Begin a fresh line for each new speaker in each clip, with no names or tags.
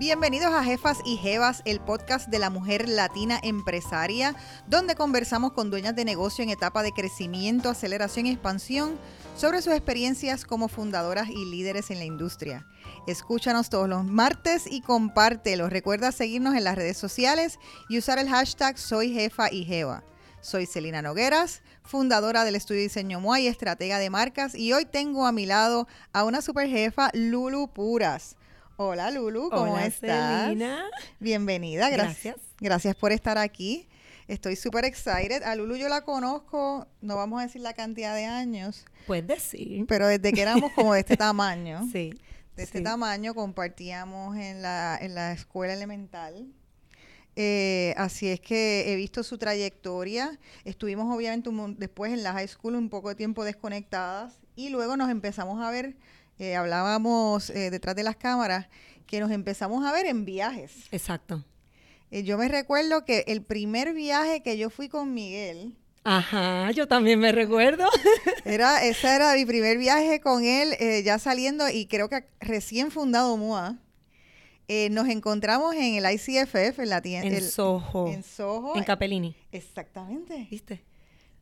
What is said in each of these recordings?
Bienvenidos a Jefas y Jevas, el podcast de la mujer latina empresaria, donde conversamos con dueñas de negocio en etapa de crecimiento, aceleración y expansión sobre sus experiencias como fundadoras y líderes en la industria. Escúchanos todos los martes y compártelo. Recuerda seguirnos en las redes sociales y usar el hashtag Soy Jefa y Jeva. Soy Celina Nogueras, fundadora del estudio Diseño MOA y estratega de marcas. Y hoy tengo a mi lado a una super jefa, Lulu Puras. Hola Lulu, ¿cómo
Hola,
estás? Bienvenida, gracias.
Gracias.
Gracias por estar aquí. Estoy súper excited. A Lulu yo la conozco, no vamos a decir la cantidad de años,
Puedes decir.
pero desde que éramos como de este tamaño.
Sí.
de este
sí.
tamaño, compartíamos en la, en la escuela elemental. Eh, así es que he visto su trayectoria. Estuvimos obviamente un después en la high school un poco de tiempo desconectadas y luego nos empezamos a ver, eh, hablábamos eh, detrás de las cámaras, que nos empezamos a ver en viajes.
Exacto.
Eh, yo me recuerdo que el primer viaje que yo fui con Miguel,
Ajá, yo también me recuerdo.
era, ese era mi primer viaje con él, ya saliendo y creo que recién fundado MUA. Eh, nos encontramos en el ICFF, en la tienda.
en
el-
Soho.
En Soho.
En Capellini.
Exactamente.
¿Viste?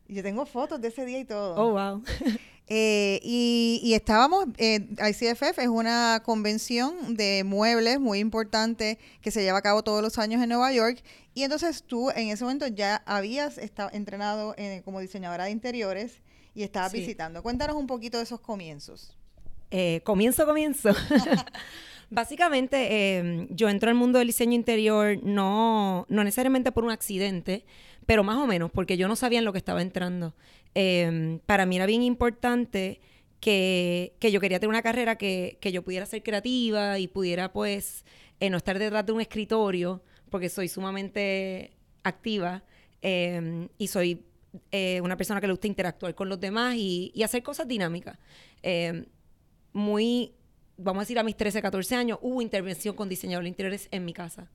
Yo tengo fotos de ese día y todo.
Oh, wow.
Eh, y, y estábamos, eh, ICFF es una convención de muebles muy importante que se lleva a cabo todos los años en Nueva York. Y entonces tú en ese momento ya habías estado entrenado eh, como diseñadora de interiores y estabas
Sí.
visitando. Cuéntanos un poquito de esos comienzos.
Eh, comienzo, comienzo. Básicamente, eh, yo entro al mundo del diseño interior no, no necesariamente por un accidente, pero más o menos porque yo no sabía en lo que estaba entrando. Eh, para mí era bien importante que, que yo quería tener una carrera que, que yo pudiera ser creativa y pudiera pues eh, no estar detrás de un escritorio, porque soy sumamente activa eh, y soy eh, una persona que le gusta interactuar con los demás y, y hacer cosas dinámicas. Eh, muy, vamos a decir, a mis 13, 14 años, hubo intervención con diseñadores interiores en mi casa.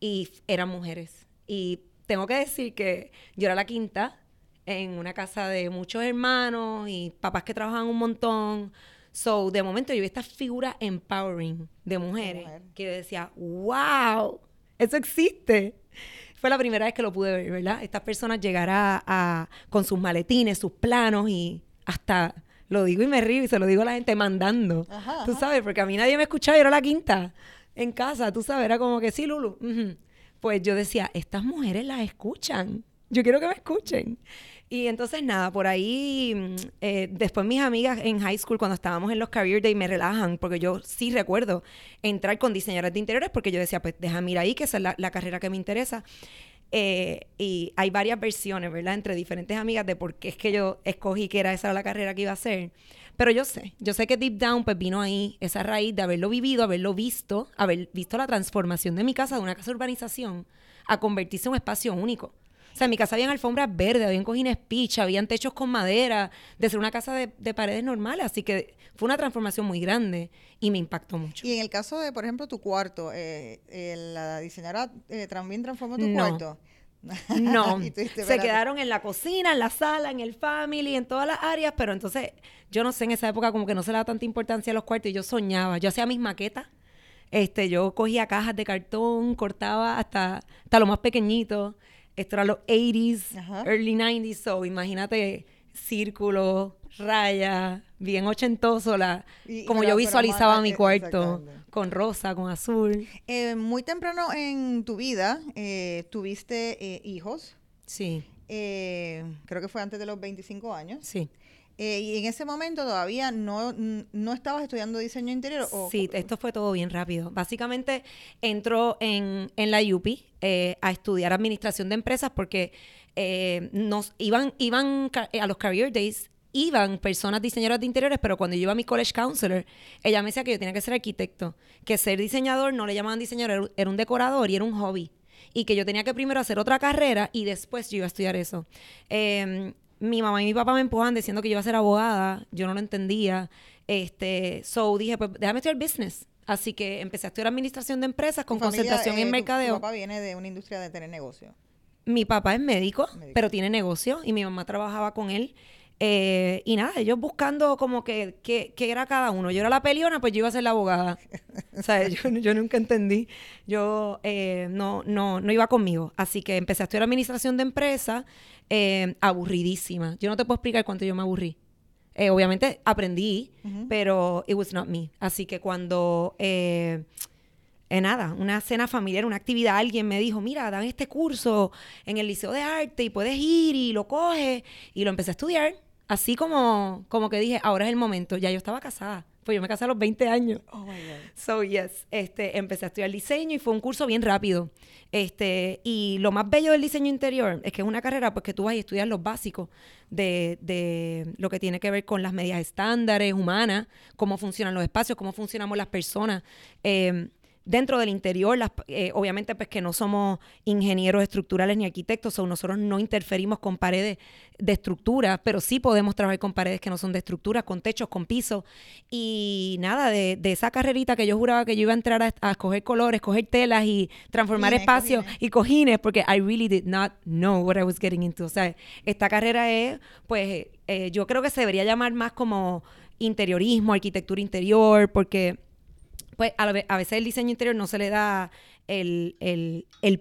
Y eran mujeres. Y tengo que decir que yo era la quinta en una casa de muchos hermanos y papás que trabajaban un montón. So, de momento yo vi esta figura empowering de mujeres
mujer.
que decía, wow, eso existe. Fue la primera vez que lo pude ver, ¿verdad? Estas personas llegar a, a- con sus maletines, sus planos y hasta, lo digo y me río y se lo digo a la gente mandando.
Ajá,
Tú
ajá.
sabes, porque a mí nadie me escuchaba, yo era la quinta en casa, tú sabes, era como que sí, Lulu. ujú". Pues yo decía, estas mujeres las escuchan, yo quiero que me escuchen. Y entonces nada, por ahí, mm, eh, después mis amigas en high school, cuando estábamos en los career day, me relajan, porque yo sí recuerdo entrar con diseñadores de interiores, porque yo decía, pues déjame ir ahí, que esa es la, la carrera que me interesa. Eh, y hay varias versiones, ¿verdad? Entre diferentes amigas de por qué es que yo escogí que era esa la carrera que iba a hacer. Pero yo sé, yo sé que deep down pues vino ahí esa raíz de haberlo vivido, haberlo visto, haber visto la transformación de mi casa, de una casa de urbanización, a convertirse en un espacio único. O sea, en mi casa habían alfombras verdes, habían cojines pitch, habían techos con madera, de ser una casa de, de paredes normales. Así que fue una transformación muy grande y me impactó mucho.
Y en el caso de, por ejemplo, tu cuarto, eh, eh, la diseñadora eh, también transformó tu
No.
cuarto.
No, se quedaron en la cocina, en la sala, en el family, en todas las áreas, pero entonces yo no sé, en esa época como que no se le daba tanta importancia a los cuartos y yo soñaba, yo hacía mis maquetas, este, yo cogía cajas de cartón, cortaba hasta, hasta lo más pequeñito, esto era los 80s,
Ajá.
early 90s, so imagínate círculos, rayas, bien ochentoso, la,
Y-
como yo visualizaba
más-
mi
eh,
cuarto, con rosa, con azul,
Eh, muy temprano en tu vida eh, tuviste eh, hijos.
sí,
creo que fue antes de los 25 años.
sí.
Eh, y en ese momento todavía no, no estabas estudiando diseño interior. O,
Sí, esto fue todo bien rápido. Básicamente entró en, en la UPI eh, a estudiar administración de empresas porque eh, nos iban, iban a los career days, iban personas diseñadoras de interiores, pero cuando yo iba a mi college counselor, ella me decía que yo tenía que ser arquitecto, que ser diseñador no le llamaban diseñador, era un- era un decorador y era un hobby. Y que yo tenía que primero hacer otra carrera y después yo iba a estudiar eso. Eh, mi mamá y mi papá me empujaban diciendo que yo iba a ser abogada, yo no lo entendía. Este, so dije, pues déjame estudiar business. Así que empecé a estudiar administración de empresas con
familia,
concentración
eh,
en
tu-
mercadeo.
Tu papá viene de una industria de tener negocio.
Mi papá es médico,
Médico.
pero tiene negocio y mi mamá trabajaba con él Eh, y nada, ellos buscando como que, que, era cada uno. Yo era la peliona, pues yo iba a ser la abogada. o sea, yo, nunca entendí. Yo eh, no, no, no iba conmigo. Así que empecé a estudiar administración de empresa, eh, aburridísima. Yo no te puedo explicar cuánto yo me aburrí. obviamente aprendí, pero it was not me. Así que cuando eh, nada, una cena familiar, una actividad, alguien me dijo, mira, dan este curso en el Liceo de Arte y puedes ir y lo coges. Y lo empecé a estudiar. Así como, como que dije, ahora es el momento. Ya yo estaba casada. Pues yo me casé a los 20 años. Oh my God. So, yes, este, empecé a estudiar diseño y fue un curso bien rápido. Este, y lo más bello del diseño interior es que es una carrera pues que tú vas y estudias los básicos de, de lo que tiene que ver con las medidas estándares humanas, cómo funcionan los espacios, cómo funcionamos las personas. Eh, dentro del interior, eh, obviamente pues que no somos ingenieros estructurales ni arquitectos, o nosotros no interferimos con paredes de estructura, pero sí podemos trabajar con paredes que no son de estructura, con techos, con pisos. Y nada, de, esa carrerita que yo juraba que yo iba a entrar a, escoger colores, escoger telas y transformar espacios y cojines, porque I really did not know what I was getting into. O sea, esta carrera es, pues, eh, yo creo que se debería llamar más como interiorismo, arquitectura interior, porque pues a, veces el diseño interior no se le da el,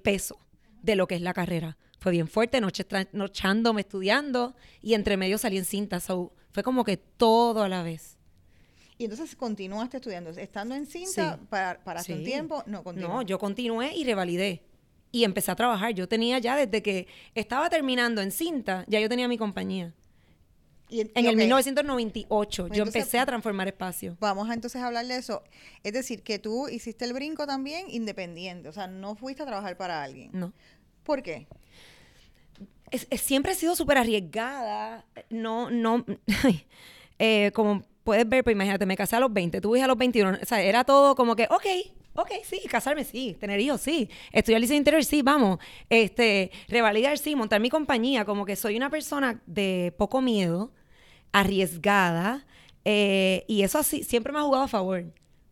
peso de lo que es la carrera. Fue bien fuerte, noche nochándome estudiando y entre medio salí en cinta. fue como que todo a la vez.
Y entonces continuaste estudiando. Estando en cinta, para, para un tiempo, no continué.
No, yo continué y revalidé. Y empecé a trabajar. Yo tenía ya desde que estaba terminando en cinta, ya yo tenía mi compañía en el 1998 yo empecé a transformar espacio.
Vamos a entonces hablar de eso. Es decir, que tú hiciste el brinco también independiente, o sea, no fuiste a trabajar para alguien.
No.
¿Por qué?
siempre he sido súper arriesgada. No, no, eh, como puedes ver, pues imagínate, me casé a los 20, tuve a los 21, o sea, era todo como que, ok, ok, sí, casarme, sí, tener hijos, sí, estudiar liceo interior, sí, vamos, este, revalidar, sí, montar mi compañía, como que soy una persona de poco miedo, arriesgada, eh, y eso así, siempre me ha jugado a favor,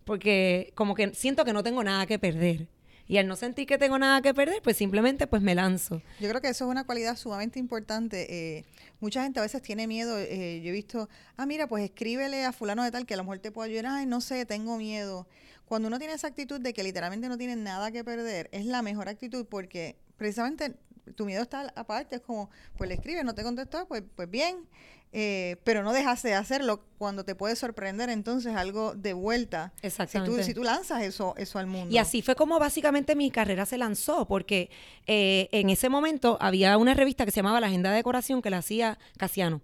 porque como que siento que no tengo nada que perder. Y al no sentir que tengo nada que perder, pues simplemente pues me lanzo.
Yo creo que eso es una cualidad sumamente importante. Eh, mucha gente a veces tiene miedo. Eh, yo he visto, ah, mira, pues escríbele a fulano de tal que a lo mejor te pueda ayudar. Ay, no sé, tengo miedo. Cuando uno tiene esa actitud de que literalmente no tiene nada que perder, es la mejor actitud porque precisamente tu miedo está aparte. Es como, pues le escribes, no te contestó, pues, pues bien. Eh, pero no dejas de hacerlo cuando te puede sorprender entonces algo de vuelta.
Exactamente.
Si tú, lanzas eso, eso al mundo.
Y así fue como básicamente mi carrera se lanzó, porque eh, en ese momento había una revista que se llamaba La Agenda de Decoración que la hacía Casiano.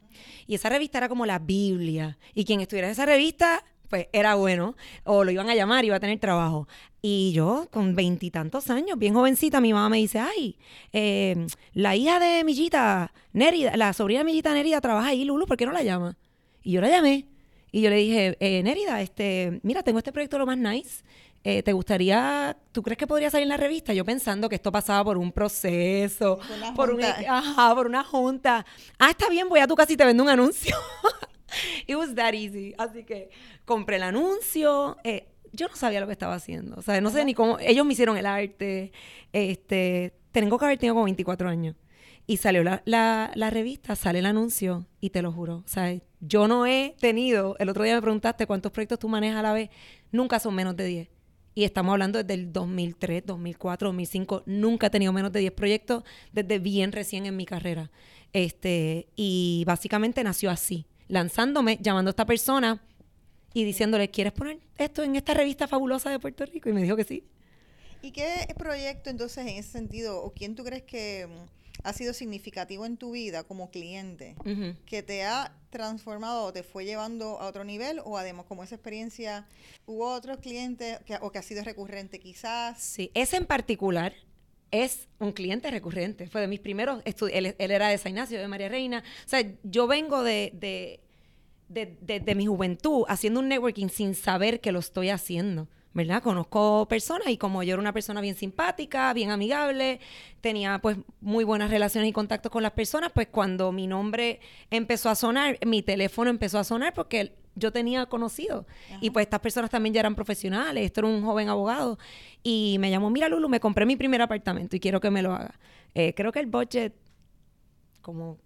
Y esa revista era como la Biblia. Y quien estuviera en esa revista pues era bueno, o lo iban a llamar, iba a tener trabajo. Y yo, con veintitantos años, bien jovencita, mi mamá me dice, ay, eh, la hija de Millita, Nérida, la sobrina de Millita Nérida trabaja ahí, Lulu, ¿por qué no la llama? Y yo la llamé. Y yo le dije, eh, Nérida, este, mira, tengo este proyecto lo más nice. Eh, ¿Te gustaría, tú crees que podría salir en la revista? Yo pensando que esto pasaba por un proceso, por, una, ajá, por una junta. Ah, está bien, voy a tu casa y te vendo un anuncio. It was that easy. Así que compré el anuncio. Eh, yo no sabía lo que estaba haciendo. O sea, no sé ni cómo. Ellos me hicieron el arte. Este, tengo que haber tenido como 24 años. Y salió la, la, revista, sale el anuncio y te lo juro. O sea, yo no he tenido. El otro día me preguntaste cuántos proyectos tú manejas a la vez. Nunca son menos de 10. Y estamos hablando desde el 2003, 2004, 2005. Nunca he tenido menos de 10 proyectos desde bien recién en mi carrera. Este, y básicamente nació así lanzándome, llamando a esta persona y diciéndole, ¿quieres poner esto en esta revista fabulosa de Puerto Rico? Y me dijo que sí.
¿Y qué proyecto entonces en ese sentido, o quién tú crees que mm, ha sido significativo en tu vida como cliente, que te ha transformado o te fue llevando a otro nivel, o además como esa experiencia, hubo otros clientes o que ha sido recurrente quizás?
Sí, ese en particular es un cliente recurrente. Fue de mis primeros estudios. Él, era de San Ignacio, de María Reina. O sea, yo vengo de, de, mi juventud haciendo un networking sin saber que lo estoy haciendo. ¿verdad? Conozco personas y como yo era una persona bien simpática, bien amigable, tenía pues muy buenas relaciones y contactos con las personas, pues cuando mi nombre empezó a sonar, mi teléfono empezó a sonar porque yo tenía conocido. Y pues estas personas también ya eran profesionales, esto era un joven abogado. Y me llamó, mira Lulu, me compré mi primer apartamento y quiero que me lo haga. Eh, creo que el budget, como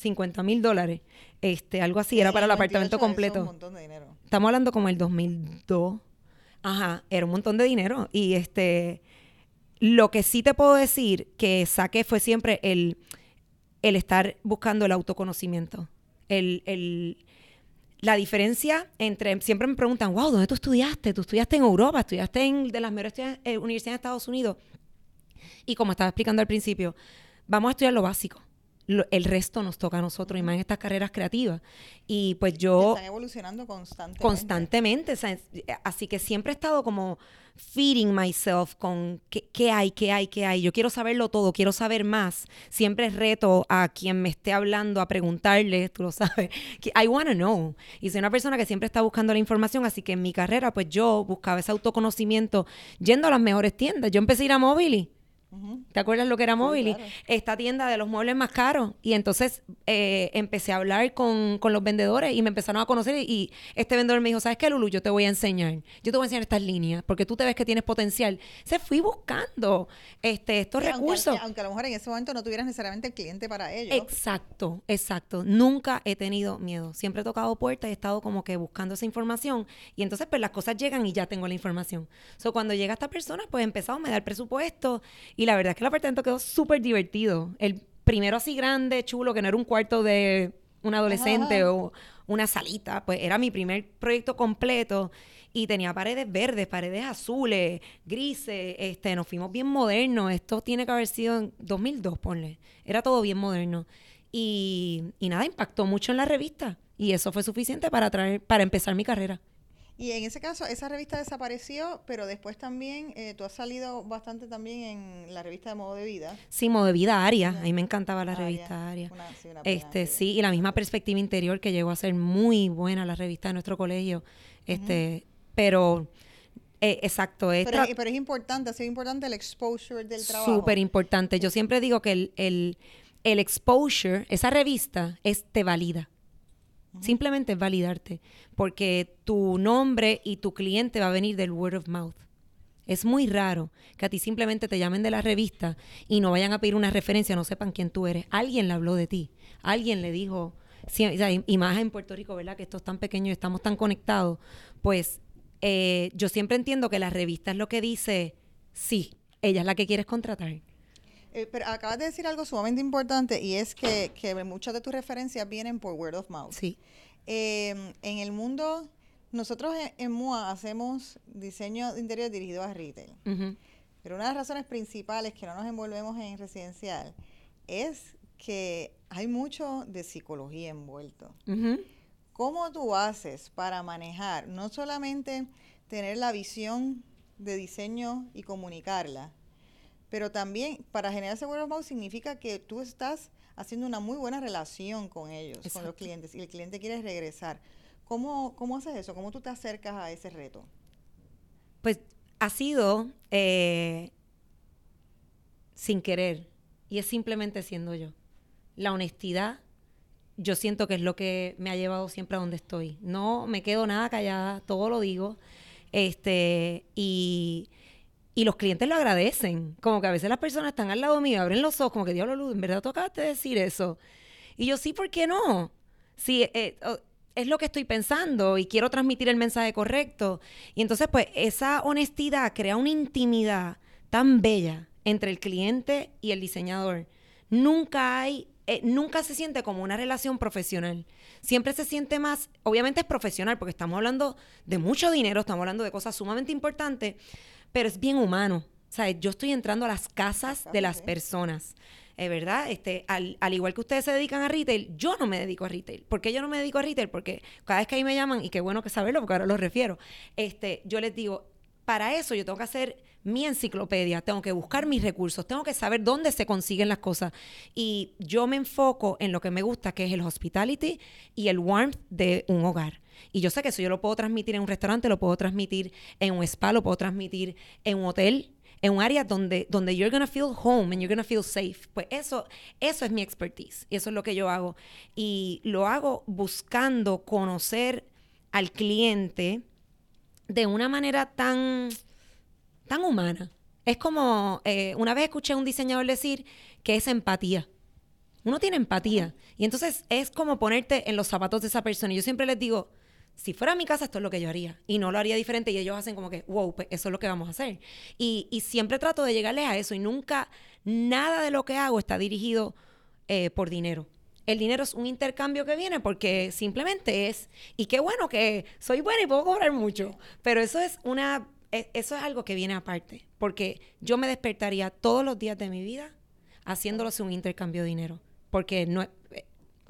50 mil dólares. Este, algo así, era para el apartamento completo.
un montón de dinero.
Estamos hablando como el 2002. Ajá, era un montón de dinero. Y este, lo que sí te puedo decir que saqué fue siempre el, el estar buscando el autoconocimiento. El, el, la diferencia entre, siempre me preguntan, wow, ¿dónde tú estudiaste? Tú estudiaste en Europa, estudiaste en de las mejores eh, universidades de Estados Unidos. Y como estaba explicando al principio, vamos a estudiar lo básico el resto nos toca a nosotros y más en estas carreras creativas. Y pues yo...
Están evolucionando constantemente.
Constantemente. así que siempre he estado como feeding myself con qué, hay, qué hay, qué hay. Yo quiero saberlo todo, quiero saber más. Siempre reto a quien me esté hablando a preguntarle, tú lo sabes. I want to know. Y soy una persona que siempre está buscando la información, así que en mi carrera pues yo buscaba ese autoconocimiento yendo a las mejores tiendas. Yo empecé a ir a Mobili ¿Te acuerdas lo que era móvil? Esta tienda de los muebles más caros. Y entonces eh, empecé a hablar con, los vendedores y me empezaron a conocer. Y, este vendedor me dijo: ¿Sabes qué, Lulu? Yo te voy a enseñar. Yo te voy a enseñar estas líneas porque tú te ves que tienes potencial. Se fui buscando este, estos recursos.
Aunque, a lo mejor en ese momento no tuvieras necesariamente el cliente para ello.
Exacto, exacto. Nunca he tenido miedo. Siempre he tocado puertas y he estado como que buscando esa información. Y entonces, pues las cosas llegan y ya tengo la información. So, cuando llega esta persona, pues empezado, me da el presupuesto y la verdad es que el apartamento quedó súper divertido. El primero así grande, chulo, que no era un cuarto de un adolescente o una salita, pues era mi primer proyecto completo y tenía paredes verdes, paredes azules, grises, este, nos fuimos bien modernos, esto tiene que haber sido en 2002, ponle, era todo bien moderno. Y, y nada, impactó mucho en la revista y eso fue suficiente para, traer, para empezar mi carrera.
Y en ese caso, esa revista desapareció, pero después también eh, tú has salido bastante también en la revista de Modo de Vida.
Sí, Modo de Vida Aria. A mí me encantaba la revista Aria. este, sí, y la misma perspectiva interior que llegó a ser muy buena la revista de nuestro colegio. Este, pero eh, exacto.
pero, es, pero, es importante, ha sido importante el exposure del trabajo.
Súper importante. Yo siempre digo que el, el, el exposure, esa revista, es te valida. Simplemente es validarte, porque tu nombre y tu cliente va a venir del word of mouth. Es muy raro que a ti simplemente te llamen de la revista y no vayan a pedir una referencia, no sepan quién tú eres. Alguien le habló de ti, alguien le dijo, y más en Puerto Rico, ¿verdad? Que esto es tan pequeño y estamos tan conectados, pues eh, yo siempre entiendo que la revista es lo que dice, sí, ella es la que quieres contratar.
Eh, pero acabas de decir algo sumamente importante y es que, muchas de tus referencias vienen por word of mouth.
Sí.
Em, en el mundo, nosotros en, MUA hacemos diseño de interior dirigido a retail. Pero una de las razones principales que no nos envolvemos en residencial es que hay mucho de psicología envuelto. ¿Cómo tú haces para manejar, no solamente tener la visión de diseño y comunicarla, pero también para generar ese word of mouth significa que tú estás haciendo una muy buena relación con ellos, con los clientes, y el cliente quiere regresar. ¿Cómo, ¿Cómo haces eso? ¿Cómo tú te acercas a ese reto?
Pues ha sido eh, sin querer y es simplemente siendo yo. La honestidad, yo siento que es lo que me ha llevado siempre a donde estoy. No me quedo nada callada, todo lo digo. Este, y y los clientes lo agradecen. Como que a veces las personas están al lado mío, abren los ojos, como que Dios lo en verdad tocaste decir eso. Y yo, sí, ¿por qué no? Sí, eh, es lo que estoy pensando y quiero transmitir el mensaje correcto. Y entonces, pues, esa honestidad crea una intimidad tan bella entre el cliente y el diseñador. Nunca hay, eh, nunca se siente como una relación profesional. Siempre se siente más, obviamente es profesional, porque estamos hablando de mucho dinero, estamos hablando de cosas sumamente importantes, pero es bien humano. O sea, yo estoy entrando a las casas de las personas. Es ¿verdad? Este, al, igual que ustedes se dedican a retail, yo no me dedico a retail. ¿Por qué yo no me dedico a retail? Porque cada vez que ahí me llaman, y qué bueno que saberlo, porque ahora lo refiero, este, yo les digo, para eso yo tengo que hacer mi enciclopedia, tengo que buscar mis recursos, tengo que saber dónde se consiguen las cosas. Y yo me enfoco en lo que me gusta, que es el hospitality y el warmth de un hogar. Y yo sé que eso yo lo puedo transmitir en un restaurante, lo puedo transmitir en un spa, lo puedo transmitir en un hotel, en un área donde, donde you're gonna feel home and you're gonna feel safe. Pues eso, eso es mi expertise y eso es lo que yo hago. Y lo hago buscando conocer al cliente de una manera tan, tan humana. Es como, eh, una vez escuché a un diseñador decir que es empatía. Uno tiene empatía. Y entonces es como ponerte en los zapatos de esa persona. Y yo siempre les digo, si fuera mi casa, esto es lo que yo haría. Y no lo haría diferente. Y ellos hacen como que, wow, pues eso es lo que vamos a hacer. Y, siempre trato de llegarles a eso. Y nunca, nada de lo que hago está dirigido eh, por dinero. El dinero es un intercambio que viene porque simplemente es, y qué bueno que soy buena y puedo cobrar mucho, pero eso es una, e, eso es algo que viene aparte, porque yo me despertaría todos los días de mi vida haciéndolo un intercambio de dinero, porque no,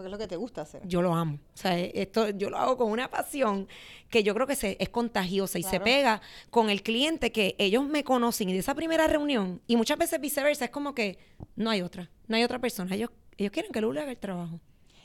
porque es lo que te gusta hacer.
Yo lo amo. O sea, esto yo lo hago con una pasión que yo creo que se, es contagiosa y se pega con el cliente que ellos me conocen y de esa primera reunión, y muchas veces viceversa, es como que no hay otra, no hay otra persona. Ellos, ellos quieren que Lulu haga el trabajo.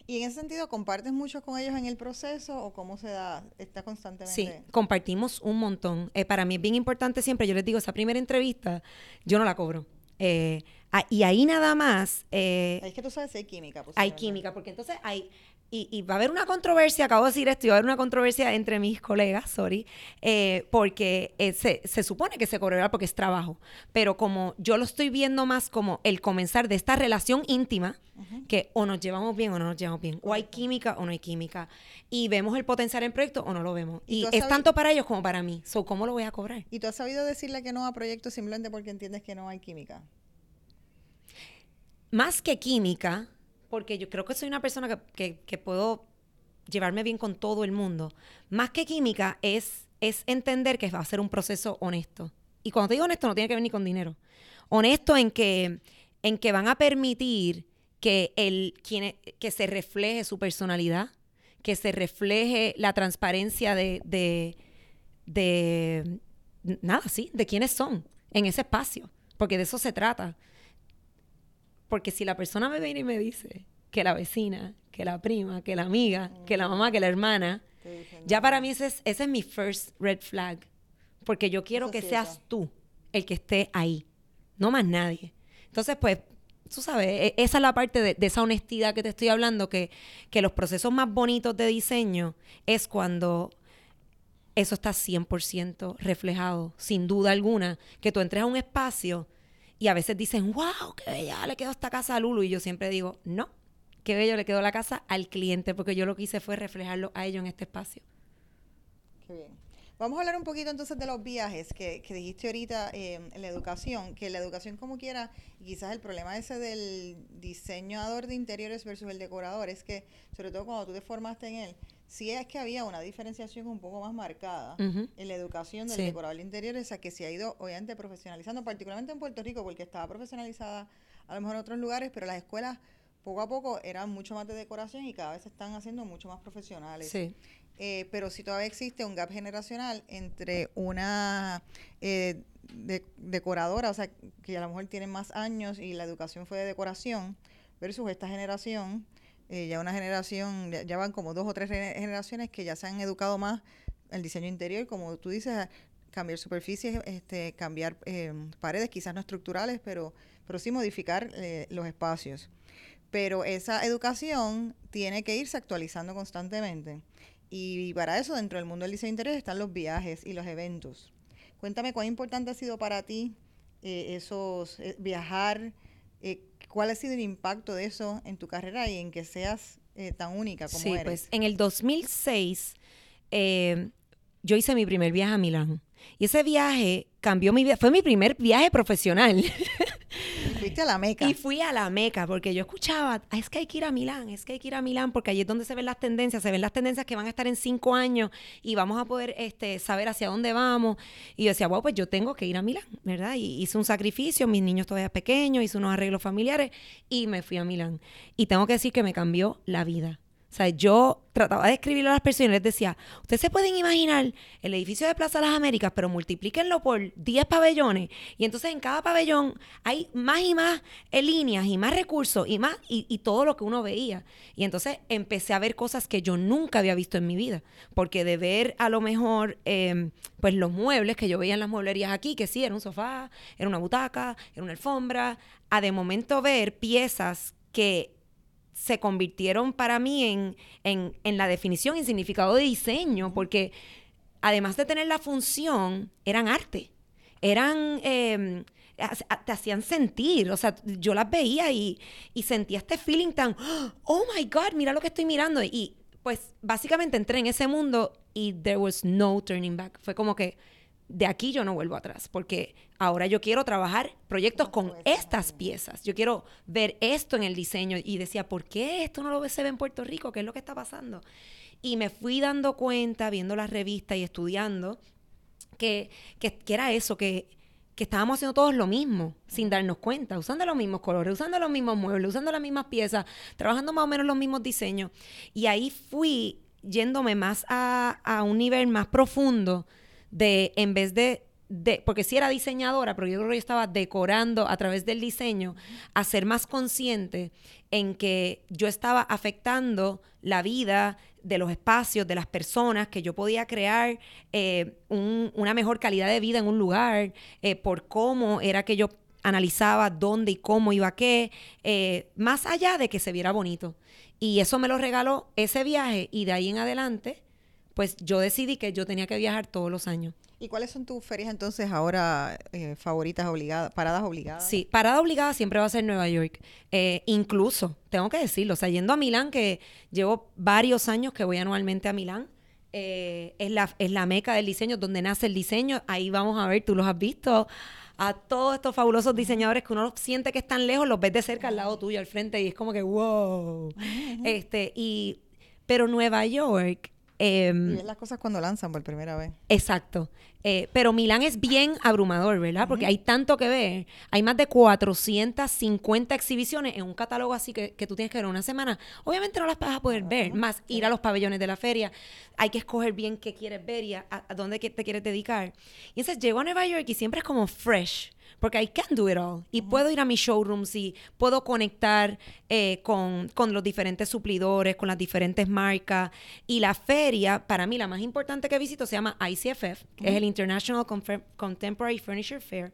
¿Y en ese sentido compartes mucho con ellos en el proceso o cómo se da? ¿Está constantemente?
Sí, compartimos un montón. Eh, para mí es bien importante siempre, yo les digo, esa primera entrevista yo no la cobro. Eh, Ah, y ahí nada más...
Eh, es que tú sabes si hay química.
Hay química, porque entonces hay... Y, va a haber una controversia, acabo de decir esto, y va a haber una controversia entre mis colegas, sorry, eh, porque eh, se, supone que se cobrará porque es trabajo, pero como yo lo estoy viendo más como el comenzar de esta relación íntima, que o nos llevamos bien o no nos llevamos bien, o hay química o no hay química, y vemos el potencial en proyecto o no lo vemos. Y, es tanto para ellos como para mí. So, ¿Cómo lo voy a cobrar?
¿Y tú has sabido decirle que no a proyectos simplemente porque entiendes que no hay química?
Más que química, porque yo creo que soy una persona que, puedo llevarme bien con todo el mundo, más que química es, es entender que va a ser un proceso honesto. Y cuando te digo honesto, no tiene que ver ni con dinero. Honesto en que, en que van a permitir que, el, quien, que se refleje su personalidad, que se refleje la transparencia de, de, de nada, sí, de quiénes son en ese espacio, porque de eso se trata. Porque si la persona me viene y me dice que la vecina, que la prima, que la amiga, que la mamá, que la hermana, ya para mí ese es, ese es mi first red flag. Porque yo quiero que seas tú el que esté ahí, no más nadie. Entonces, pues, tú sabes, e, esa es la parte de, esa honestidad que te estoy hablando, que, que los procesos más bonitos de diseño es cuando eso está 100% reflejado, sin duda alguna, que tú entres a un espacio y a veces dicen, wow, qué bella le quedó esta casa a Lulu. Y yo siempre digo, no, qué bello le quedó la casa al cliente, porque yo lo que hice fue reflejarlo a ellos en este espacio.
Qué bien. Vamos a hablar un poquito entonces de los viajes que, que dijiste ahorita eh, en la educación, que la educación como quiera, quizás el problema ese del diseñador de interiores versus el decorador, es que sobre todo cuando tú te formaste en él, sí es que había una diferenciación un poco más marcada en la educación del decorador de interiores, a que se ha ido obviamente profesionalizando, particularmente en Puerto Rico, porque estaba profesionalizada a lo mejor en otros lugares, pero las escuelas poco a poco eran mucho más de decoración y cada vez se están haciendo mucho más profesionales. Eh, pero sí todavía existe un gap generacional entre una eh, decoradora, o sea, que a lo mejor tiene más años y la educación fue de decoración, versus esta generación eh, ya una generación, ya, van como dos o tres generaciones que ya se han educado más el diseño interior, como tú dices, cambiar superficies, este, cambiar eh, paredes, quizás no estructurales, pero, pero sí modificar eh, los espacios. Pero esa educación tiene que irse actualizando constantemente. Y, para eso, dentro del mundo del diseño interior, están los viajes y los eventos. Cuéntame cuán importante ha sido para ti esos viajar, ¿Cuál ha sido el impacto de eso en tu carrera y en que seas eh, tan única como
sí,
eres?
Pues en el 2006 eh, yo hice mi primer viaje a Milán. Y ese viaje cambió mi vida. Fue mi primer viaje profesional.
a la Meca.
Y fui a la Meca porque yo escuchaba, ah, es que hay que ir a Milán, es que hay que ir a Milán porque allí es donde se ven las tendencias, se ven las tendencias que van a estar en cinco años y vamos a poder este, saber hacia dónde vamos. Y yo decía, wow, pues yo tengo que ir a Milán, ¿verdad? Y hice un sacrificio, mis niños todavía pequeños, hice unos arreglos familiares y me fui a Milán. Y tengo que decir que me cambió la vida. O sea, yo trataba de escribirlo a las personas y les decía, ustedes se pueden imaginar el edificio de Plaza las Américas, pero multiplíquenlo por 10 pabellones. Y entonces en cada pabellón hay más y más eh, líneas y más recursos y más y, todo lo que uno veía. Y entonces empecé a ver cosas que yo nunca había visto en mi vida. Porque de ver a lo mejor em, pues los muebles que yo veía en las mueblerías aquí, que sí, era un sofá, era una butaca, era una alfombra, a de momento ver piezas que se convirtieron para mí en, en, la definición y significado de diseño, porque además de tener la función, eran arte. Eran, em, te hacían sentir, o sea, yo las veía y, y sentía este feeling tan, oh my God, mira lo que estoy mirando. Y pues básicamente entré en ese mundo y there was no turning back. Fue como que de aquí yo no vuelvo atrás, porque ahora yo quiero trabajar proyectos con estas piezas. Yo quiero ver esto en el diseño y decía, ¿por qué esto no lo se ve en Puerto Rico? ¿Qué es lo que está pasando? Y me fui dando cuenta, viendo las revistas y estudiando, que, que, que era eso, que que estábamos haciendo todos lo mismo, sin darnos cuenta, usando los mismos colores, usando los mismos muebles, usando las mismas piezas, trabajando más o menos los mismos diseños. Y ahí fui yéndome más a, un nivel más profundo de, en vez de, de, porque sí era diseñadora, pero yo creo que yo estaba decorando a través del diseño, a ser más consciente en que yo estaba afectando la vida de los espacios, de las personas, que yo podía crear eh, una mejor calidad de vida en un lugar, eh, por cómo era que yo analizaba dónde y cómo iba qué, eh, más allá de que se viera bonito. Y eso me lo regaló ese viaje y de ahí en adelante, pues yo decidí que yo tenía que viajar todos los años.
¿Y cuáles son tus ferias entonces ahora eh, favoritas obligadas, paradas obligadas?
Sí, parada obligada siempre va a ser Nueva York. Eh, incluso, tengo que decirlo, o sea, yendo a Milán, que llevo varios años que voy anualmente a Milán, eh, es, la, es la meca del diseño, donde nace el diseño. Ahí vamos a ver, tú los has visto, a todos estos fabulosos diseñadores que uno siente que están lejos, los ves de cerca al lado tuyo, al frente, y es como que, wow. Este, y, pero Nueva York
Em, y las cosas cuando lanzan por primera vez.
Exacto. Eh, pero Milán es bien abrumador, ¿verdad? Porque hay tanto que ver. Hay más de 450 exhibiciones en un catálogo así que, que tú tienes que ver una semana. Obviamente no las vas a poder ver, más ir a los pabellones de la feria. Hay que escoger bien qué quieres ver y a, dónde te quieres dedicar. Y entonces llego a Nueva York y siempre es como fresh porque I can do it all. Y puedo ir a mis showrooms y puedo conectar eh, con, los diferentes suplidores, con las diferentes marcas. Y la feria, para mí, la más importante que visito se llama ICFF, que es el International Contemporary Furniture Fair.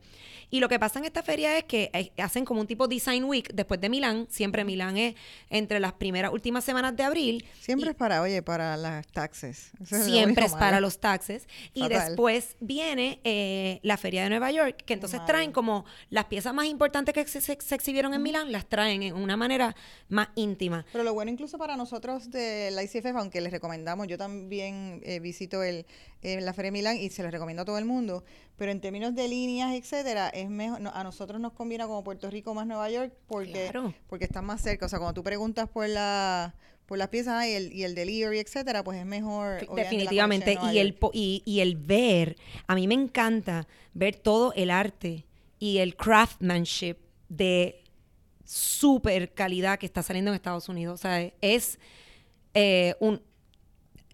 Y lo que pasa en esta feria es que eh, hacen como un tipo Design Week después de Milán. Siempre Milán es entre las primeras, últimas semanas de abril.
Siempre es para, oye, para las taxes.
siempre es para los taxes. Y después viene eh, la feria de Nueva York, que entonces traen como las piezas más importantes que se, exhibieron en Milán, las traen en una manera más íntima.
Pero lo bueno incluso para nosotros de la ICFF, aunque les recomendamos, yo también eh, visito el, la Feria de Milán y se les recomiendo a todo el mundo, pero en términos de líneas, etcétera, es mejor, a nosotros nos conviene como Puerto Rico más Nueva York porque, porque están más cerca. O sea, cuando tú preguntas por la por las piezas y el, y el delivery, etcétera, pues es mejor.
Definitivamente. y el, y, y el ver, a mí me encanta ver todo el arte y el craftsmanship de super calidad que está saliendo en Estados Unidos. O sea, es eh, un,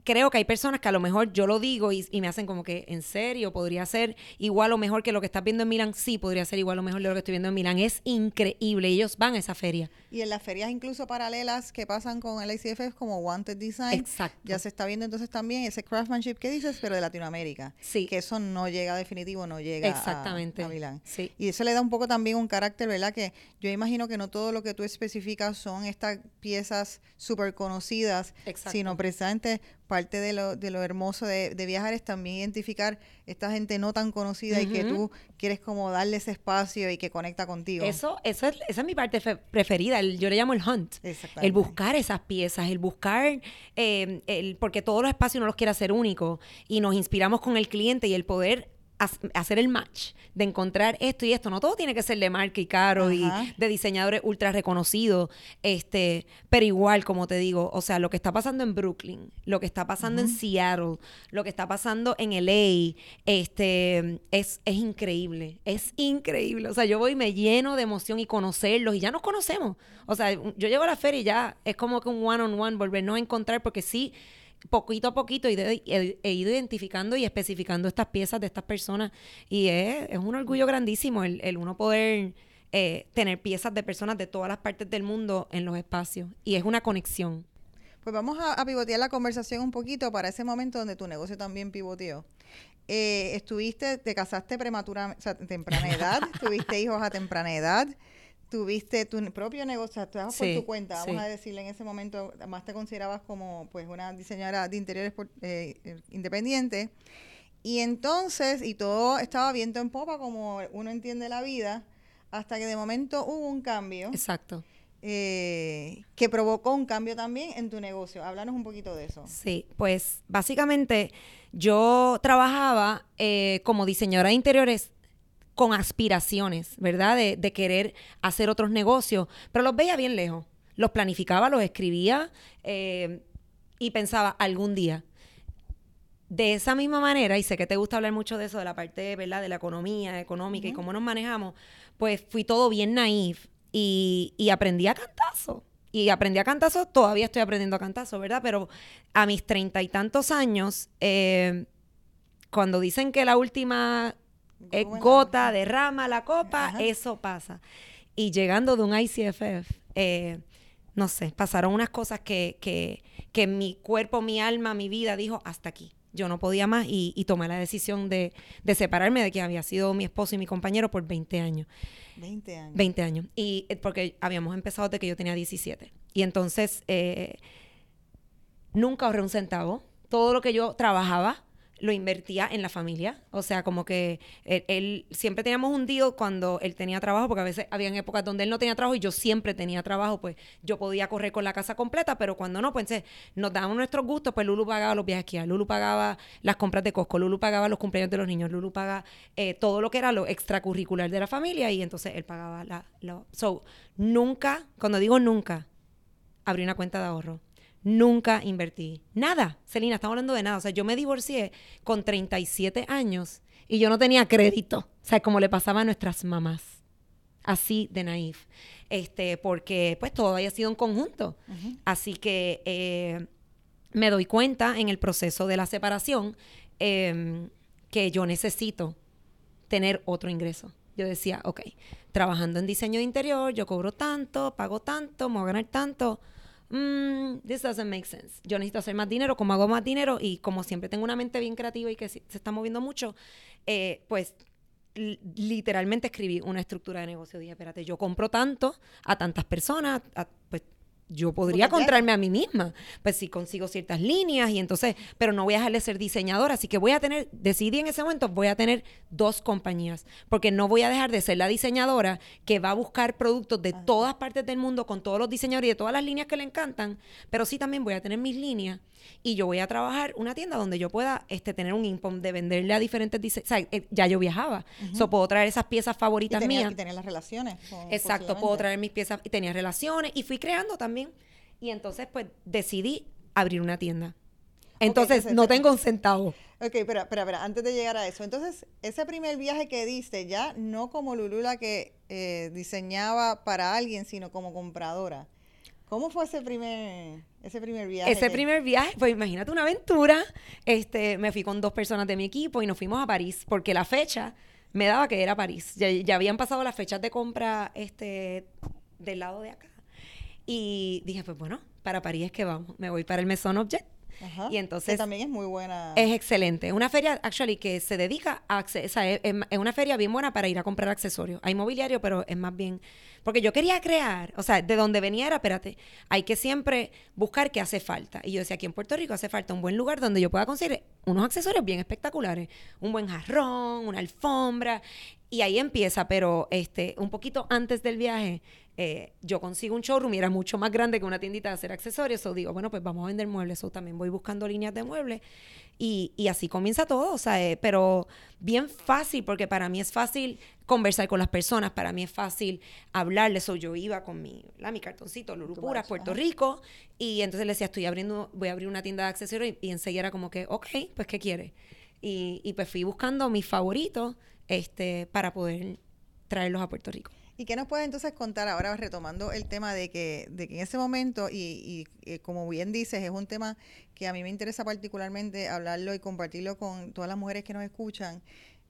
creo que hay personas que a lo mejor yo lo digo y, me hacen como que, ¿en serio? ¿Podría ser igual o mejor que lo que estás viendo en Milán? Sí, podría ser igual o mejor de lo que estoy viendo en Milán. Es increíble. Ellos van a esa feria.
Y en las ferias incluso paralelas que pasan con el ICFF como Wanted Design.
Exacto.
Ya se está viendo entonces también ese craftsmanship que dices, pero de Latinoamérica.
Sí.
Que eso no llega definitivo, no llega
Exactamente.
A, Milán.
Sí.
Y eso le da un poco también un carácter, ¿verdad? Que yo imagino que no todo lo que tú especificas son estas piezas súper conocidas, sino precisamente parte de lo, de lo hermoso de, viajar es también identificar esta gente no tan conocida y que tú quieres como darle ese espacio y que conecta contigo.
Eso, eso es, esa es mi parte preferida, yo le llamo el hunt. El buscar esas piezas, el buscar, eh, el, porque todos los espacios no los quiere hacer únicos y nos inspiramos con el cliente y el poder hacer el match de encontrar esto y esto. No todo tiene que ser de marca y caro y de diseñadores ultra reconocidos, este, pero igual, como te digo, o sea, lo que está pasando en Brooklyn, lo que está pasando en Seattle, lo que está pasando en LA, este, es, es increíble, es increíble. O sea, yo voy y me lleno de emoción y conocerlos y ya nos conocemos. O sea, yo llego a la feria y ya es como que un one on one, volvernos a encontrar porque sí poquito a poquito he, ido identificando y especificando estas piezas de estas personas y es, un orgullo grandísimo el, uno poder eh, tener piezas de personas de todas las partes del mundo en los espacios y es una conexión.
Pues vamos a, pivotear la conversación un poquito para ese momento donde tu negocio también pivoteó. Eh, estuviste, te casaste prematura, o sea, temprana edad, tuviste hijos a temprana edad, tuviste tu propio negocio, estabas por tu cuenta, vamos a decirle en ese momento, además te considerabas como pues una diseñadora de interiores eh, eh, independiente Y entonces, y todo estaba viento en popa, como uno entiende la vida, hasta que de momento hubo un cambio.
Exacto.
Eh, que provocó un cambio también en tu negocio. Háblanos un poquito de eso.
Sí, pues básicamente yo trabajaba eh, como diseñadora de interiores con aspiraciones, ¿verdad? De, de, querer hacer otros negocios, pero los veía bien lejos. Los planificaba, los escribía eh, y pensaba algún día. De esa misma manera, y sé que te gusta hablar mucho de eso, de la parte, ¿verdad? De la economía, económica y cómo nos manejamos, pues fui todo bien naif y, y aprendí a cantazo. Y aprendí a cantazo, todavía estoy aprendiendo a cantazo, ¿verdad? Pero a mis treinta y tantos años, eh, cuando dicen que la última eh, gota derrama la copa, Ajá. eso pasa. Y llegando de un ICFF, eh, no sé, pasaron unas cosas que, que, que, mi cuerpo, mi alma, mi vida dijo, hasta aquí. Yo no podía más y, y tomé la decisión de, de, separarme de quien había sido mi esposo y mi compañero por 20 años.
20 años.
20 años. Y porque habíamos empezado desde que yo tenía 17. Y entonces eh, nunca ahorré un centavo. Todo lo que yo trabajaba lo invertía en la familia. O sea, como que él, él, siempre teníamos un deal cuando él tenía trabajo, porque a veces había épocas donde él no tenía trabajo y yo siempre tenía trabajo, pues yo podía correr con la casa completa, pero cuando no, pues nos dábamos nuestros gustos, pues Lulu pagaba los viajes que Lulu pagaba las compras de Costco, Lulu pagaba los cumpleaños de los niños, Lulu pagaba eh, todo lo que era lo extracurricular de la familia y entonces él pagaba la... la so, nunca, cuando digo nunca, abrí una cuenta de ahorro nunca invertí. Nada, Celina, estamos hablando de nada. O sea, yo me divorcié con 37 años y yo no tenía crédito. O sea, como le pasaba a nuestras mamás. Así de naif. Este, porque pues todo había sido un conjunto. Uh -huh. Así que eh, me doy cuenta en el proceso de la separación eh, que yo necesito tener otro ingreso. Yo decía, ok, trabajando en diseño de interior, yo cobro tanto, pago tanto, me voy a ganar tanto Mm, this doesn't make sense. Yo necesito hacer más dinero, como hago más dinero y como siempre tengo una mente bien creativa y que se, se está moviendo mucho, eh, pues literalmente escribí una estructura de negocio. Dije, espérate, yo compro tanto a tantas personas, a, pues yo podría comprarme a mí misma, pues si consigo ciertas líneas y entonces, pero no voy a dejar de ser diseñadora, así que voy a tener, decidí en ese momento, voy a tener dos compañías, porque no voy a dejar de ser la diseñadora que va a buscar productos de todas partes del mundo con todos los diseñadores y de todas las líneas que le encantan, pero sí también voy a tener mis líneas y yo voy a trabajar una tienda donde yo pueda este, tener un income de venderle a diferentes diseñadores, o sea, eh, ya yo viajaba, so puedo traer esas piezas favoritas
y tenía,
mías.
Y tener las relaciones. Con,
Exacto, puedo traer mis piezas y tenía relaciones y fui creando también y entonces, pues, decidí abrir una tienda. Entonces, okay, no tengo un centavo.
Ok, espera, espera, espera, antes de llegar a eso. Entonces, ese primer viaje que diste, ya no como Lulu la que eh, diseñaba para alguien, sino como compradora. ¿Cómo fue ese primer, ese primer viaje?
Ese que... primer viaje, pues imagínate una aventura. Este, me fui con dos personas de mi equipo y nos fuimos a París, porque la fecha me daba que era París. Ya, ya habían pasado las fechas de compra este, del lado de acá. Y dije, pues bueno, para París es que vamos. Me voy para el Maison Objet.
Ajá,
y entonces
que también es muy buena.
Es excelente. Es una feria, actually, que se dedica a. O sea, es, es, una feria bien buena para ir a comprar accesorios. Hay mobiliario, pero es más bien. Porque yo quería crear, o sea, de donde venía era, espérate, hay que siempre buscar qué hace falta. Y yo decía, aquí en Puerto Rico hace falta un buen lugar donde yo pueda conseguir unos accesorios bien espectaculares. Un buen jarrón, una alfombra. Y ahí empieza, pero este, un poquito antes del viaje, eh, yo consigo un showroom y era mucho más grande que una tiendita de hacer accesorios. O digo, bueno, pues vamos a vender muebles. O también voy buscando líneas de muebles. Y, y así comienza todo. O sea, eh, pero bien fácil, porque para mí es fácil conversar con las personas. Para mí es fácil hablarles. O yo iba con mi, la, mi cartoncito, Lurupura, Puerto Rico. Y entonces le decía, estoy abriendo, voy a abrir una tienda de accesorios. Y, y enseguida era como que, ok, pues, ¿qué quiere? Y, y pues fui buscando mis favoritos este, para poder traerlos a Puerto Rico.
¿Y qué nos puedes entonces contar ahora, retomando el tema de que, de que en ese momento, y, y, y, como bien dices, es un tema que a mí me interesa particularmente hablarlo y compartirlo con todas las mujeres que nos escuchan,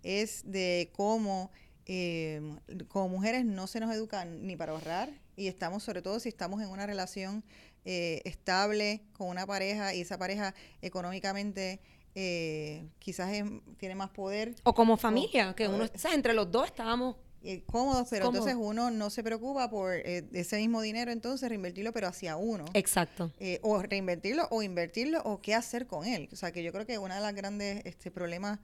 es de cómo eh, como mujeres no se nos educan ni para ahorrar y estamos, sobre todo si estamos en una relación eh, estable con una pareja y esa pareja económicamente eh, quizás es, tiene más poder.
O como familia, o, que uno, o sea, entre los dos estábamos
eh, cómodos, pero entonces uno no se preocupa por eh, ese mismo dinero, entonces reinvertirlo, pero hacia uno.
Exacto.
Eh, o reinvertirlo o invertirlo o qué hacer con él. O sea, que yo creo que uno de los grandes este, problemas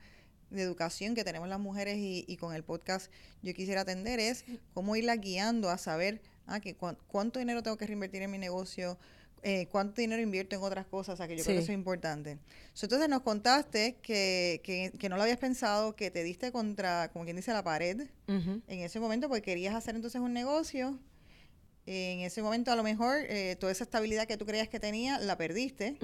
de educación que tenemos las mujeres y, con el podcast yo quisiera atender es cómo irla guiando a saber ah, que cuánto dinero tengo que reinvertir en mi negocio, eh, cuánto dinero invierto en otras cosas, o sea, que yo creo que eso es importante. entonces nos contaste que, que, que, no lo habías pensado, que te diste contra, como quien dice, la pared en ese momento, porque querías hacer entonces un negocio. En ese momento a lo mejor eh, toda esa estabilidad que tú creías que tenía, la perdiste.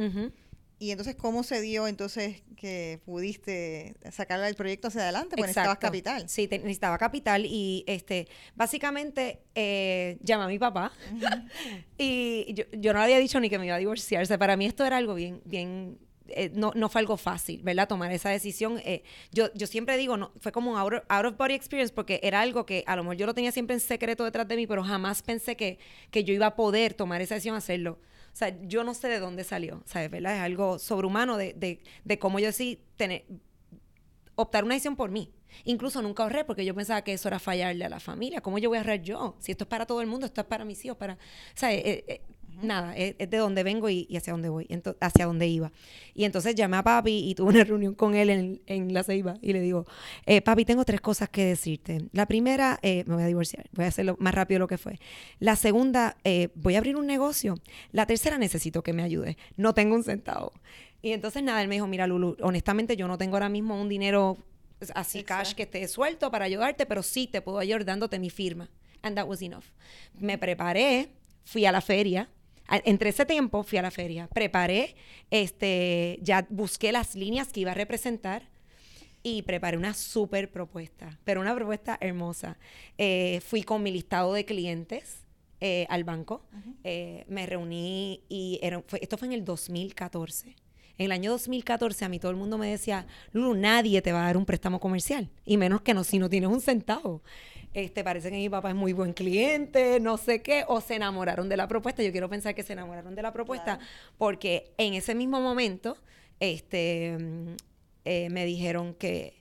Y entonces, ¿cómo se dio entonces que pudiste sacar el proyecto hacia adelante? Porque necesitabas capital.
Sí, necesitaba capital y este, básicamente eh, llamé a mi papá y yo, yo, no le había dicho ni que me iba a divorciarse. Para mí esto era algo bien, bien, eh, no, no, fue algo fácil, ¿verdad? Tomar esa decisión. Eh, yo, yo siempre digo, no, fue como un out of, body experience porque era algo que a lo mejor yo lo tenía siempre en secreto detrás de mí, pero jamás pensé que, que yo iba a poder tomar esa decisión, hacerlo. O sea, yo no sé de dónde salió, ¿sabes? ¿Verdad? Es algo sobrehumano de, de, de cómo yo sí tener, optar una decisión por mí. Incluso nunca ahorré porque yo pensaba que eso era fallarle a la familia. ¿Cómo yo voy a ahorrar yo? Si esto es para todo el mundo, esto es para mis hijos, para... ¿sabes? Eh, eh, nada, es, de dónde vengo y, hacia dónde voy, hacia dónde iba. Y entonces llamé a papi y tuve una reunión con él en, en La Ceiba y le digo, eh, papi, tengo tres cosas que decirte. La primera, eh, me voy a divorciar, voy a hacerlo más rápido de lo que fue. La segunda, eh, voy a abrir un negocio. La tercera, necesito que me ayude. No tengo un centavo. Y entonces nada, él me dijo, mira Lulu, honestamente yo no tengo ahora mismo un dinero así cash que esté suelto para ayudarte, pero sí te puedo ayudar dándote mi firma. And that was enough. Me preparé, fui a la feria, entre ese tiempo fui a la feria, preparé, este, ya busqué las líneas que iba a representar y preparé una súper propuesta, pero una propuesta hermosa. Eh, fui con mi listado de clientes eh, al banco, eh, me reuní y esto fue en el 2014. En el año 2014 a mí todo el mundo me decía, Lulu, nadie te va a dar un préstamo comercial, y menos que no si no tienes un centavo este, parece que mi papá es muy buen cliente, no sé qué, o se enamoraron de la propuesta. Yo quiero pensar que se enamoraron de la propuesta porque en ese mismo momento este, mm, eh, me dijeron que,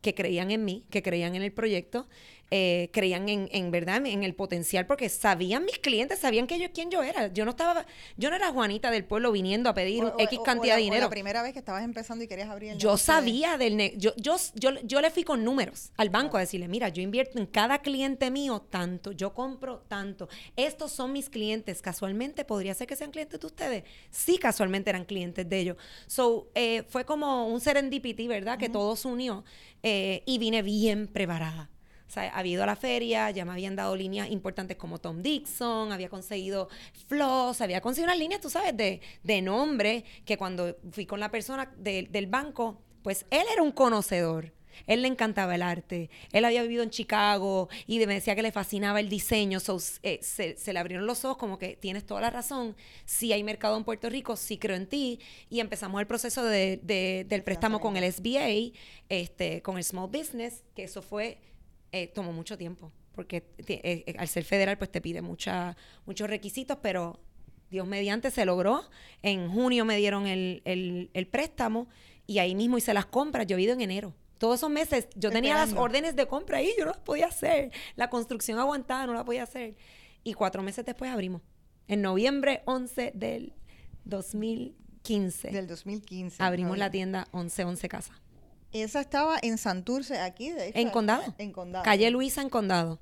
que creían en mí, que creían en el proyecto eh, creían en, en, verdad en el potencial porque sabían mis clientes, sabían que yo quién yo era. Yo no estaba, yo no era Juanita del pueblo viniendo a pedir X cantidad de dinero.
la primera vez que estabas empezando y querías abrir el
Yo sabía del yo, yo, yo, yo le fui con números al banco a decirle, mira, yo invierto en cada cliente mío tanto, yo compro tanto. Estos son mis clientes. Casualmente podría ser que sean clientes de ustedes. Sí, casualmente eran clientes de ellos. So, eh, fue como un serendipity, ¿verdad? Que todo se unió eh, y vine bien preparada o sea, había ido a la feria, ya me habían dado líneas importantes como Tom Dixon, había conseguido Floss, había conseguido unas líneas, tú sabes, de, de nombre, que cuando fui con la persona del banco, pues él era un conocedor. Él le encantaba el arte. Él había vivido en Chicago y me decía que le fascinaba el diseño. Eh, se, le abrieron los ojos como que tienes toda la razón. Si hay mercado en Puerto Rico, sí creo en ti. Y empezamos el proceso de, del préstamo con el SBA, este, con el Small Business, que eso fue eh, tomó mucho tiempo, porque eh, eh, al ser federal pues te pide mucha, muchos requisitos, pero Dios mediante se logró. En junio me dieron el, el, préstamo y ahí mismo hice las compras. Yo he ido en enero. Todos esos meses yo tenía las órdenes de compra ahí, yo no las podía hacer. La construcción aguantada, no la podía hacer. Y cuatro meses después abrimos. En noviembre 11 del 2015.
Del 2015.
Abrimos la tienda 1111 Casa.
Esa estaba en Santurce, aquí.
De en Condado. En Condado. Calle Luisa, en Condado.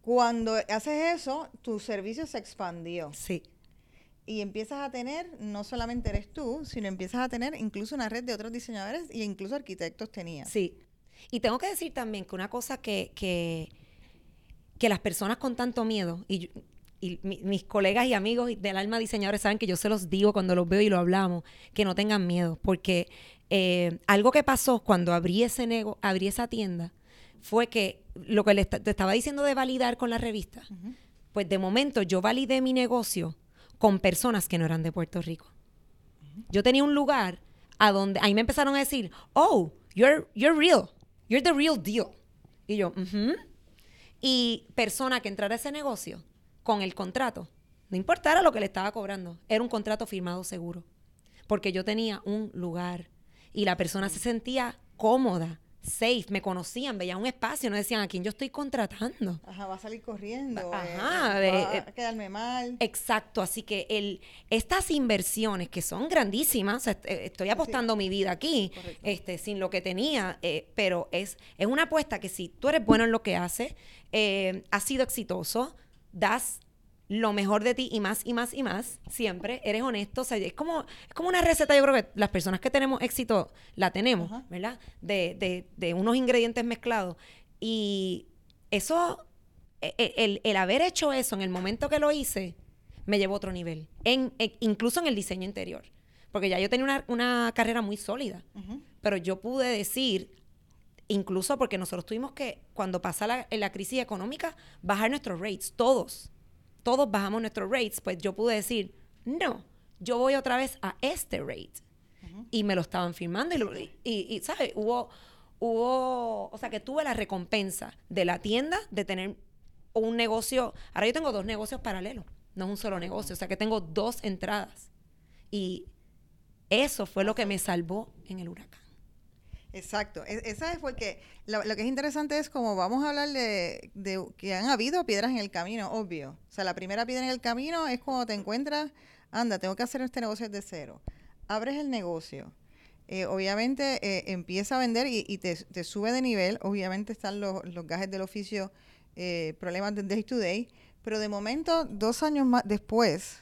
Cuando haces eso, tu servicio se expandió.
Sí.
Y empiezas a tener, no solamente eres tú, sino empiezas a tener incluso una red de otros diseñadores e incluso arquitectos tenías.
Sí. Y tengo que decir también que una cosa que, que, que las personas con tanto miedo, y, y mis colegas y amigos del alma diseñadores saben que yo se los digo cuando los veo y lo hablamos, que no tengan miedo, porque eh, algo que pasó cuando abrí, ese nego, abrí esa tienda fue que lo que le te estaba diciendo de validar con la revista, pues de momento yo validé mi negocio con personas que no eran de Puerto Rico. Yo tenía un lugar a donde ahí me empezaron a decir, oh, you're, you're real, you're the real deal. Y yo, y persona que entrara a ese negocio con el contrato, no importara lo que le estaba cobrando, era un contrato firmado seguro, porque yo tenía un lugar y la persona se sentía cómoda safe, me conocían, veían un espacio, no decían a quién yo estoy contratando.
Ajá, va a salir corriendo.
Ajá,
eh,
de-
va
eh,
a quedarme mal.
Exacto, así que el, estas inversiones que son grandísimas, o sea, est- eh, estoy apostando mi vida aquí,
Correcto.
este, sin lo que tenía, eh, pero es, es una apuesta que si tú eres bueno en lo que haces, eh, has sido exitoso, das lo mejor de ti y más y más y más, siempre, eres honesto, o sea, es como, es como una receta, yo creo que las personas que tenemos éxito la tenemos,
Ajá.
¿verdad? De, de, de unos ingredientes mezclados. Y eso, e- e- el, el haber hecho eso en el momento que lo hice, me llevó a otro nivel, en, en- incluso en el diseño interior, porque ya yo tenía una, una carrera muy sólida, pero yo pude decir, incluso porque nosotros tuvimos que, cuando pasa la, la crisis económica, bajar nuestros rates, todos, todos bajamos nuestros rates, pues yo pude decir, no, yo voy otra vez a este rate. Y me lo estaban firmando y, lo- y, y, ¿sabes? Hubo, hubo, o sea, que tuve la recompensa de la tienda de tener un negocio, ahora yo tengo dos negocios paralelos, no es un solo negocio, o sea que tengo dos entradas. Y eso fue lo que me salvó en el huracán.
Exacto. E- Esa es porque lo, lo que es interesante es como vamos a hablar de, de que han habido piedras en el camino, obvio. O sea, la primera piedra en el camino es cuando te encuentras, anda, tengo que hacer este negocio desde cero. Abres el negocio. eh, obviamente eh, empieza a vender y, te, sube de nivel. Obviamente están los, gajes del oficio, eh, problemas del day to day. Pero de momento, dos años más después,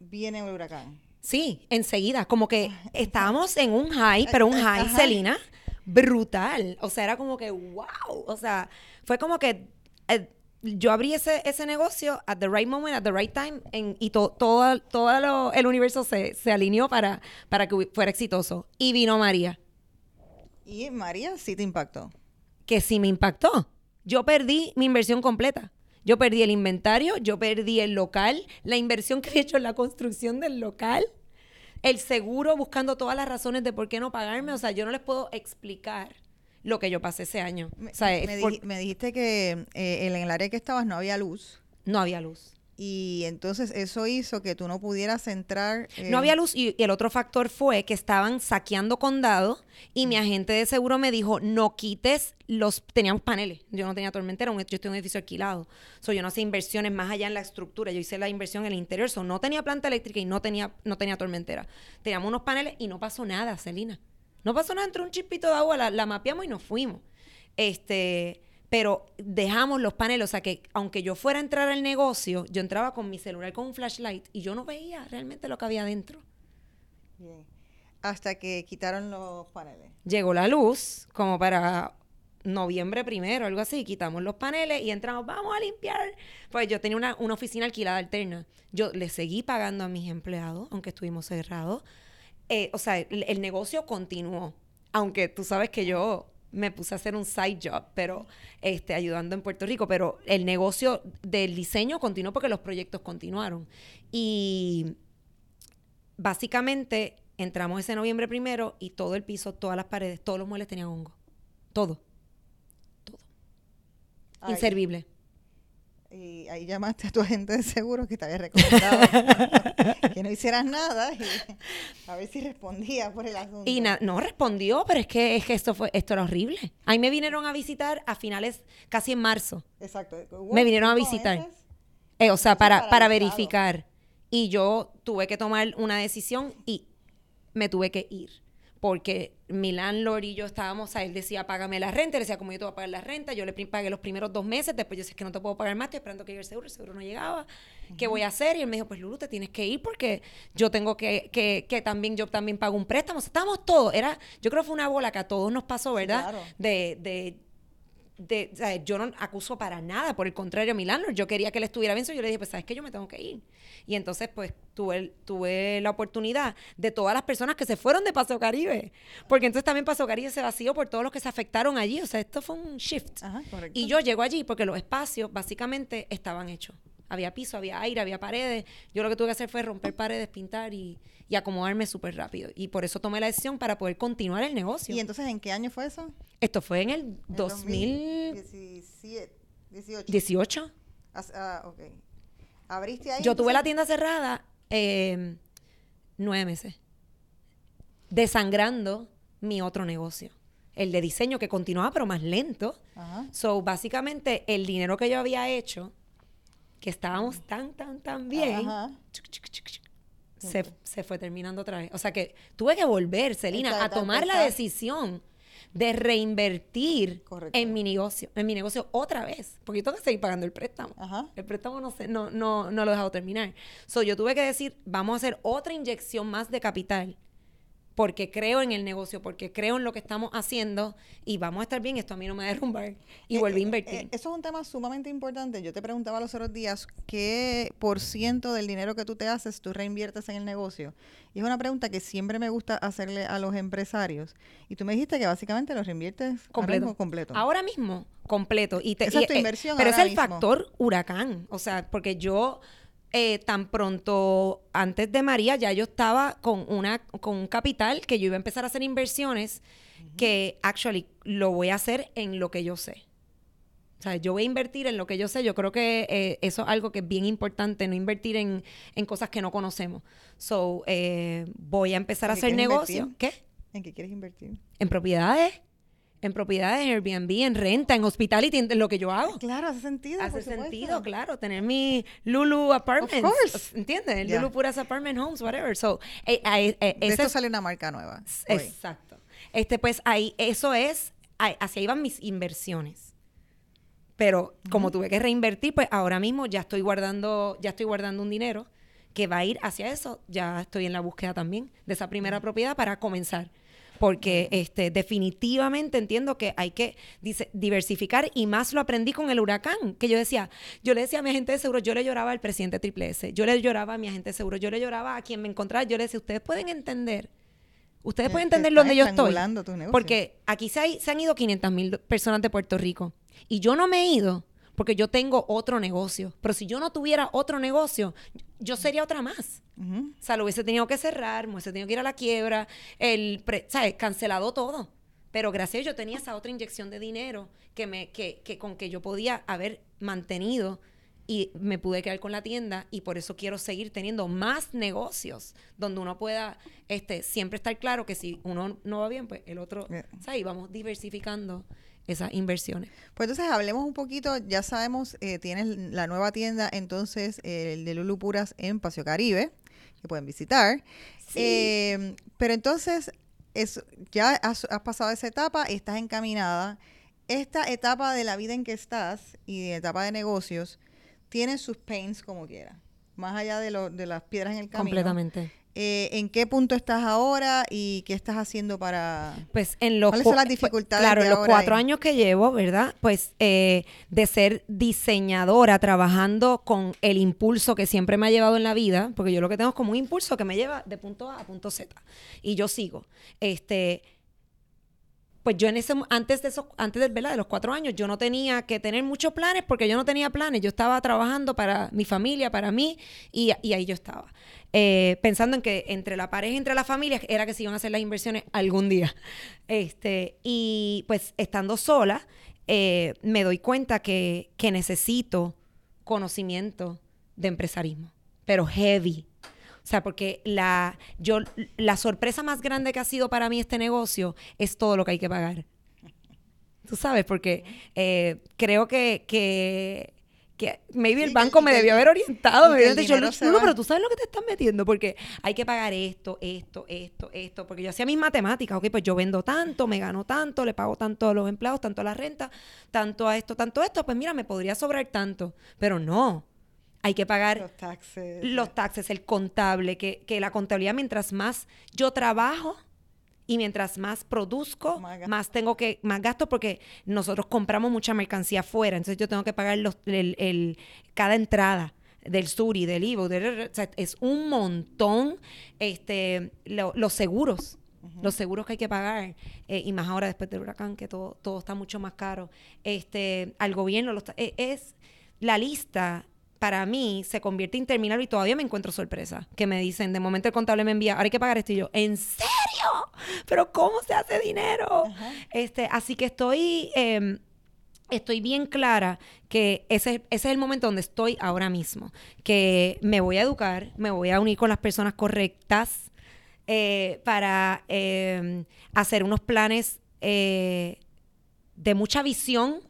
viene el huracán.
Sí, enseguida, como que estábamos en un high, pero un high,
Ajá.
Celina, brutal. O sea, era como que, wow. O sea, fue como que eh, yo abrí ese, ese negocio at the right moment, at the right time, en- y to- todo, todo lo- el universo se, se alineó para, para que fuera exitoso. Y vino María,
Y María sí te impactó.
que sí me impactó. Yo perdí mi inversión completa. Yo perdí el inventario, yo perdí el local, la inversión que he hecho en la construcción del local, el seguro buscando todas las razones de por qué no pagarme. O sea, yo no les puedo explicar lo que yo pasé ese año.
Me,
o sea,
me
por-
dijiste que eh, en el área que estabas no había luz
no había luz.
Y entonces eso hizo que tú no pudieras entrar. eh,
No había luz y, y el otro factor fue que estaban saqueando condado y mi agente de seguro me dijo, no quites los... Teníamos paneles, yo no tenía tormentera, un- yo estoy en un edificio alquilado. So, yo no hacía inversiones más allá en la estructura, yo hice la inversión en el interior, so, no tenía planta eléctrica y no tenía, no tenía tormentera. Teníamos unos paneles y no pasó nada, Celina. No pasó nada, entró un chispito de agua, la, la mapeamos y nos fuimos. Este... Pero dejamos los paneles, o sea que aunque yo fuera a entrar al negocio, yo entraba con mi celular con un flashlight y yo no veía realmente lo que había adentro.
Bien. Hasta que quitaron los paneles.
llegó la luz como para noviembre primero, algo así, quitamos los paneles y entramos, vamos a limpiar. Pues yo tenía una, una oficina alquilada alterna. Yo le seguí pagando a mis empleados, aunque estuvimos cerrados. Eh, o sea, el, el negocio continuó. Aunque tú sabes que yo me puse a hacer un side job, pero este, ayudando en Puerto Rico, pero el negocio del diseño continuó porque los proyectos continuaron. Y básicamente entramos ese noviembre primero y todo el piso, todas las paredes, todos los muebles tenían hongo. Todo. Todo.
Ay,
Inservible.
Y ahí llamaste a tu agente de seguro que te había recomendado que no hicieras nada y a ver si respondía por el asunto.
Y no respondió, pero es que, es que esto, fue, esto era horrible. Ahí me vinieron a visitar a finales, casi en marzo.
Exacto.
Me vinieron a visitar. Eh, o sea, para, para verificar. Y yo tuve que tomar una decisión y me tuve que ir. Porque mi landlord y yo estábamos, sea, él decía, págame la renta. Él decía, como yo te voy a pagar la renta? Yo le pagué los primeros dos meses. Después yo decía, es que no te puedo pagar más. Estoy esperando que llegue el seguro. El seguro no llegaba. ¿Qué voy a hacer? Y él me dijo, pues Lulu, te tienes que ir porque yo tengo que, que, que también, yo también pago un préstamo. O sea, estábamos todos. Era, yo creo que fue una bola que a todos nos pasó, ¿verdad?
claro.
De, de, de, o sea, yo no acuso para nada, por el contrario, a mi landlord, yo quería que él estuviera bien, so yo le dije, pues sabes que yo me tengo que ir. Y entonces, pues, tuve, tuve la oportunidad de todas las personas que se fueron de Paseo Caribe, porque entonces también Paseo Caribe se vació por todos los que se afectaron allí, o sea, esto fue un shift.
Ajá.
Y yo llego allí porque los espacios básicamente estaban hechos. Había piso, había aire, había paredes. Yo lo que tuve que hacer fue romper paredes, pintar y, y acomodarme súper rápido. Y por eso tomé la decisión para poder continuar el negocio.
¿Y entonces en qué año fue eso?
Esto fue en el 2018.
2017, 18. As- Ah, ok. Abriste ahí.
Yo tuve la tienda cerrada eh, nueve meses. Desangrando mi otro negocio. el de diseño que continuaba pero más lento. So, básicamente, el dinero que yo había hecho, que estábamos tan, tan, tan bien, se, se, fue terminando otra vez. O sea que tuve que volver, Celina, a tomar la decisión de reinvertir en mi negocio, en mi negocio otra vez, porque yo tengo que seguir pagando el préstamo. El préstamo no, sé, no, no, no lo he dejado terminar. So, yo tuve que decir, vamos a hacer otra inyección más de capital porque creo en el negocio, porque creo en lo que estamos haciendo y vamos a estar bien, esto a mí no me va a derrumbar y eh, volví a eh, invertir. Eh,
eso es un tema sumamente importante. Yo te preguntaba los otros días, ¿qué por ciento del dinero que tú te haces tú reinviertes en el negocio? Y es una pregunta que siempre me gusta hacerle a los empresarios. Y tú me dijiste que básicamente los reinviertes
completo.
Ahora completo.
Ahora mismo, completo. Y
Esa es tu inversión.
pero es el factor huracán. O sea, porque yo eh, tan pronto antes de María ya yo estaba con, una, con un capital que yo iba a empezar a hacer inversiones que actually lo voy a hacer en lo que yo sé. O sea, yo voy a invertir en lo que yo sé. Yo creo que eh, eso es algo que es bien importante, no invertir en, cosas que no conocemos. So, eh, voy a empezar a hacer negocio. ¿Qué?
¿En qué quieres invertir?
En propiedades en propiedades, en Airbnb, en renta, en hospitality, en lo que yo hago.
Claro, hace sentido.
Hace sentido, claro. Tener mi Lulu Apartments. ¿Entiendes? Lulu Puras Apartment Homes, whatever. So,
eh, eh, eh esto sale una marca nueva.
Exacto. Este, pues ahí, eso es, hacia ahí van mis inversiones. Pero como tuve que reinvertir, pues ahora mismo ya estoy guardando, ya estoy guardando un dinero que va a ir hacia eso. Ya estoy en la búsqueda también de esa primera propiedad para comenzar porque este, definitivamente entiendo que hay que diversificar y más lo aprendí con el huracán, que yo decía, yo le decía a mi agente de seguro, yo le lloraba al presidente Triple S, yo le lloraba a mi agente de seguro, yo le lloraba a quien me encontraba, yo le decía, ustedes pueden entender. Ustedes pueden entender dónde yo estoy. Porque aquí se, se han ido 500 mil personas de Puerto Rico. Y yo no me he ido porque yo tengo otro negocio. Pero si yo no tuviera otro negocio, yo sería otra más. O sea, lo hubiese tenido que cerrar, me hubiese tenido que ir a la quiebra, el ¿sabes? cancelado todo. Pero gracias a Dios yo tenía esa otra inyección de dinero que me, que, que con que yo podía haber mantenido y me pude quedar con la tienda y por eso quiero seguir teniendo más negocios donde uno pueda este siempre estar claro que si uno no va bien pues el otro ¿sabes? y vamos diversificando esas inversiones.
Pues entonces hablemos un poquito, ya sabemos, eh, tienes la nueva tienda entonces, el de Lulu Puras en Paseo Caribe, que pueden visitar. Eh, pero entonces, es, ya has, pasado esa etapa, estás encaminada. Esta etapa de la vida en que estás y de etapa de negocios, tiene sus pains como quiera, más allá de, lo, de las piedras en el camino.
Completamente.
Eh, ¿En qué punto estás ahora y qué estás haciendo para...?
Pues en los...
¿Cuáles son las dificultades
Claro, en los cuatro años que llevo, ¿verdad? Pues eh, de ser diseñadora, trabajando con el impulso que siempre me ha llevado en la vida, porque yo lo que tengo es como un impulso que me lleva de punto A a punto Z. Y yo sigo. Este pues yo en ese antes de esos antes de, los cuatro años yo no tenía que tener muchos planes porque yo no tenía planes. Yo estaba trabajando para mi familia para mí y, ahí yo estaba. Eh, pensando en que entre la pareja entre la familia era que se iban a hacer las inversiones algún día. Este y pues estando sola eh, me doy cuenta que, que necesito conocimiento de empresarismo pero heavy o sea, porque la, yo, la sorpresa más grande que ha sido para mí este negocio es todo lo que hay que pagar. Tú sabes, porque eh, creo que, que, que maybe el banco me debió haber orientado, me hubiera dicho, no, no, pero tú sabes lo que te estás metiendo, porque hay que pagar esto, esto, esto, esto, porque yo hacía mis matemáticas, ok, pues yo vendo tanto, me gano tanto, le pago tanto a los empleados, tanto a la renta, tanto a esto, tanto a esto, pues mira, me podría sobrar tanto, pero no, hay que pagar
los taxes,
los taxes el contable, que, la contabilidad mientras más yo trabajo y mientras más produzco, más, tengo que, más gasto porque nosotros compramos mucha mercancía afuera, entonces yo tengo que pagar los, el, cada entrada del Suri, del Ivo, es un montón este, los seguros. Los seguros que hay que pagar, eh, y más ahora después del huracán, que todo, todo está mucho más caro. Este, al gobierno eh, es la lista para mí se convierte interminable y todavía me encuentro sorpresa. Que me dicen, de momento el contable me envía, ahora hay que pagar esto y yo, ¿en serio? ¿Pero cómo se hace dinero? este, así que estoy... Em, estoy bien clara que ese, ese, es el momento donde estoy ahora mismo, que me voy a educar, me voy a unir con las personas correctas eh, para em, hacer unos planes eh, de mucha visión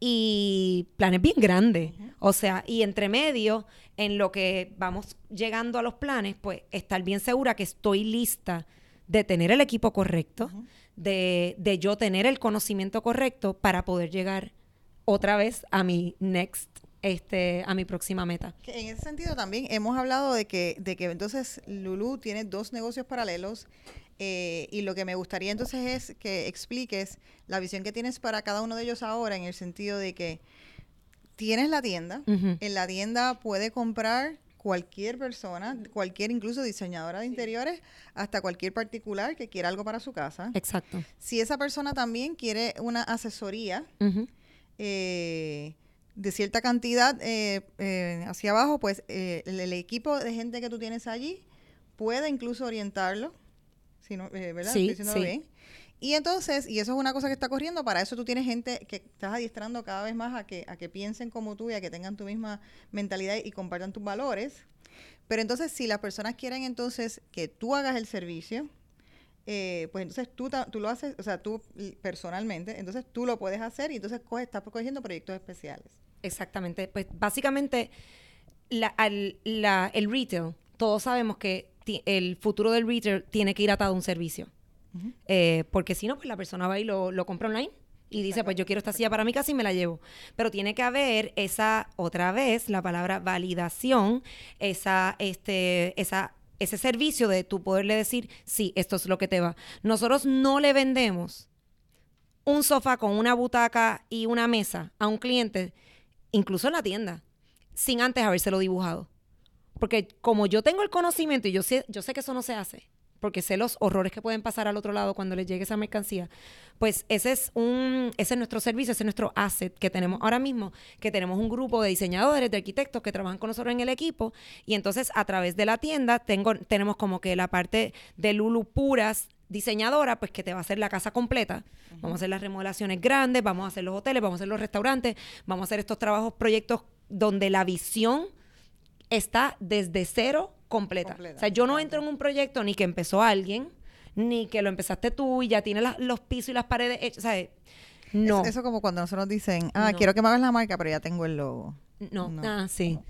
y planes bien grandes. O sea, y entre medio, en lo que vamos llegando a los planes, pues estar bien segura que estoy lista de tener el equipo correcto, de, de yo tener el conocimiento correcto para poder llegar otra vez a mi next este, a mi próxima meta.
en ese sentido también hemos hablado de que, de que entonces Lulu tiene dos negocios paralelos eh, y lo que me gustaría entonces es que expliques la visión que tienes para cada uno de ellos ahora en el sentido de que tienes la tienda, en la tienda puede comprar cualquier persona, cualquier incluso diseñadora de interiores, hasta cualquier particular que quiera algo para su casa.
Exacto.
Si esa persona también quiere una asesoría, eh, de cierta cantidad eh, eh, hacia abajo, pues eh, el, equipo de gente que tú tienes allí puede incluso orientarlo, si no, ¿verdad?
Sí, sí. bien.
Y entonces, y eso es una cosa que está corriendo, para eso tú tienes gente que estás adiestrando cada vez más a que, a que piensen como tú y a que tengan tu misma mentalidad y compartan tus valores. Pero entonces, si las personas quieren entonces que tú hagas el servicio, pues entonces tú, tú lo haces, o sea, tú personalmente, entonces tú lo puedes hacer y entonces coges, estás cogiendo proyectos especiales.
Exactamente. Pues básicamente el retail, todos sabemos que el futuro del retail tiene que ir atado a un servicio. Eh, porque si no, pues la persona va y lo, lo compra online y dice, pues yo quiero esta silla para mi casa y me la llevo. Pero tiene que haber esa, otra vez, la palabra validación, esa, este, esa, ese servicio de tu poderle decir, sí, esto es lo que te va. Nosotros no le vendemos un sofá con una butaca y una mesa a un cliente incluso en la tienda, sin antes habérselo dibujado. Porque como yo tengo el conocimiento y yo sé, yo sé que eso no se hace, porque sé los horrores que pueden pasar al otro lado cuando les llegue esa mercancía, pues ese es un, ese es nuestro servicio, ese es nuestro asset que tenemos ahora mismo, que tenemos un grupo de diseñadores, de arquitectos que trabajan con nosotros en el equipo, y entonces a través de la tienda tengo, tenemos como que la parte de Lulu puras diseñadora, pues que te va a hacer la casa completa. Vamos a hacer las remodelaciones grandes, vamos a hacer los hoteles, vamos a hacer los restaurantes, vamos a hacer estos trabajos, proyectos donde la visión está desde cero completa. o sea, yo no entro en un proyecto ni que empezó alguien, ni que lo empezaste tú y ya tiene los pisos y las paredes hechas. O sea, no.
eso como cuando nosotros dicen, ah, quiero que me hagas la marca, pero ya tengo el logo.
No, ah, sí. No,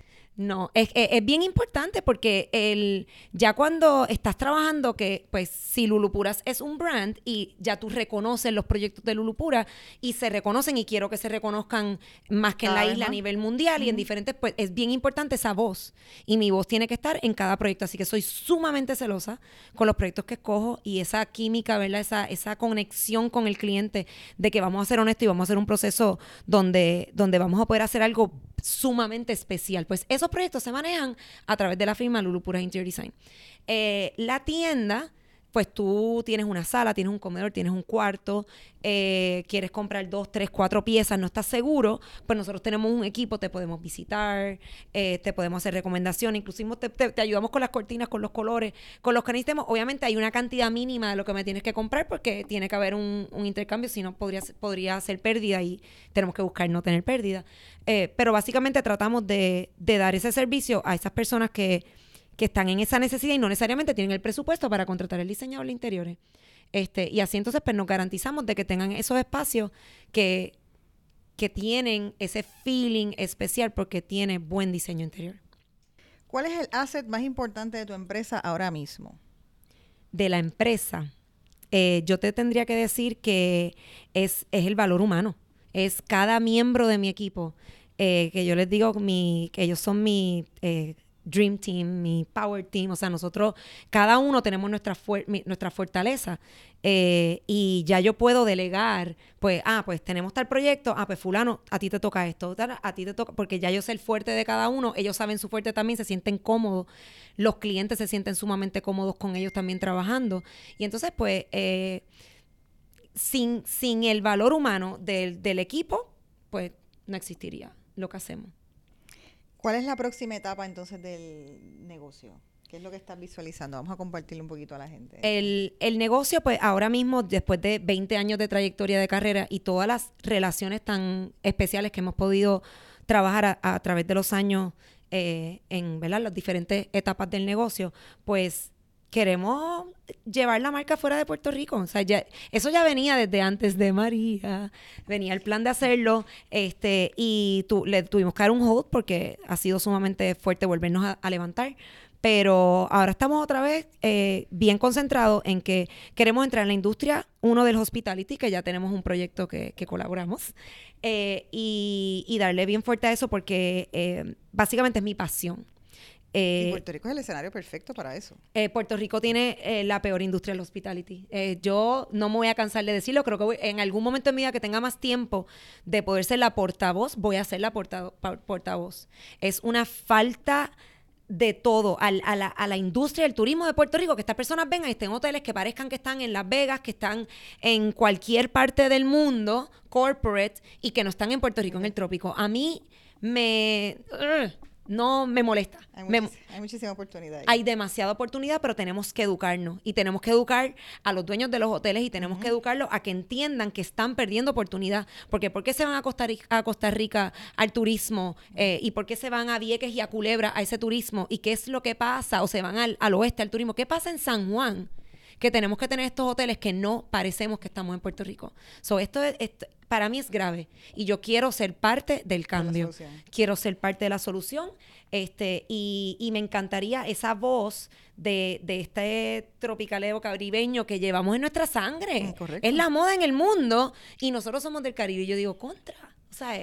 es, es, bien importante porque el, ya cuando estás trabajando, que pues si Lulupuras es un brand y ya tú reconoces los proyectos de Lulupura y se reconocen y quiero que se reconozcan más que en la isla a nivel mundial y en diferentes, pues es bien importante esa voz. Y mi voz tiene que estar en cada proyecto, así que soy sumamente celosa con los proyectos que escojo y esa química, ¿verdad? Esa, esa conexión con el cliente de que vamos a ser honestos y vamos a hacer un proceso donde, donde vamos a poder hacer algo sumamente especial. Pues esos proyectos se manejan a través de la firma Lulupura Interior Design. Eh, la tienda pues tú tienes una sala, tienes un comedor, tienes un cuarto, eh, quieres comprar dos, tres, cuatro piezas, no estás seguro, pues nosotros tenemos un equipo, te podemos visitar, eh, te podemos hacer recomendaciones, inclusive te, ayudamos con las cortinas, con los colores, con los que necesitemos. Obviamente hay una cantidad mínima de lo que me tienes que comprar porque tiene que haber un, intercambio, si no podría, podría ser pérdida y tenemos que buscar no tener pérdida. Eh, pero básicamente tratamos de, de dar ese servicio a esas personas que que están en esa necesidad y no necesariamente tienen el presupuesto para contratar el diseñador de interiores. Este, y así entonces pues nos garantizamos de que tengan esos espacios que, que tienen ese feeling especial porque tiene buen diseño interior.
¿Cuál es el asset más importante de tu empresa ahora mismo?
De la empresa, eh, yo te tendría que decir que es, es, el valor humano. Es cada miembro de mi equipo, eh, que yo les digo mi, que ellos son mi eh, Dream Team, mi Power Team, o sea, nosotros, cada uno tenemos nuestra, nuestra fortaleza eh, y ya yo puedo delegar, pues, ah, pues tenemos tal proyecto, ah, pues fulano, a ti te toca esto, a ti te toca, porque ya yo sé el fuerte de cada uno, ellos saben su fuerte también, se sienten cómodos, los clientes se sienten sumamente cómodos con ellos también trabajando. Y entonces, pues, eh, sin, sin el valor humano del, del equipo, pues no existiría lo que hacemos.
¿Cuál es la próxima etapa entonces del negocio? ¿Qué es lo que estás visualizando? Vamos a compartirle un poquito a la gente.
El, negocio, pues ahora mismo, después de 20 años de trayectoria de carrera y todas las relaciones tan especiales que hemos podido trabajar a, través de los años eh, en ¿verdad? las diferentes etapas del negocio, pues queremos llevar la marca fuera de Puerto Rico. O sea, ya, eso ya venía desde antes de María. Venía el plan de hacerlo. Este, y tu, le tuvimos que dar un hold porque ha sido sumamente fuerte volvernos a, levantar. Pero ahora estamos otra vez eh, bien concentrados en que queremos entrar en la industria, uno del hospitality, que ya tenemos un proyecto que, colaboramos, eh, y, darle bien fuerte a eso porque eh, básicamente es mi pasión.
Eh, Puerto Rico es el escenario perfecto para eso.
Eh, Puerto Rico tiene eh, la peor industria del hospitality. yo no me voy a cansar de decirlo, creo que en algún momento en mi vida que tenga más tiempo de poder ser la portavoz, voy a ser la portavoz. Es una falta de todo a, la, a, la, industria del turismo de Puerto Rico, que estas personas vengan y estén en hoteles que parezcan que están en Las Vegas, que están en cualquier parte del mundo, corporate, y que no están en Puerto Rico, en el trópico. A mí me no me molesta.
Hay,
muchísima
oportunidad.
Hay demasiada oportunidad, pero tenemos que educarnos y tenemos que educar a los dueños de los hoteles y tenemos que educarlos a que entiendan que están perdiendo oportunidad. Porque ¿por qué se van a Costa Rica, a Costa Rica al turismo? Eh, ¿Y por qué se van a Vieques y a Culebra a ese turismo? ¿Y qué es lo que pasa? ¿O se van al, al oeste al turismo? ¿Qué pasa en San Juan? que tenemos que tener estos hoteles que no parecemos que estamos en Puerto Rico. So, esto, es, para mí es grave y yo quiero ser parte del cambio. quiero ser parte de la solución este, y, y me encantaría esa voz de, de, este tropicaleo caribeño que llevamos en nuestra sangre. Es la moda en el mundo y nosotros somos del Caribe. Y yo digo, contra. O sea,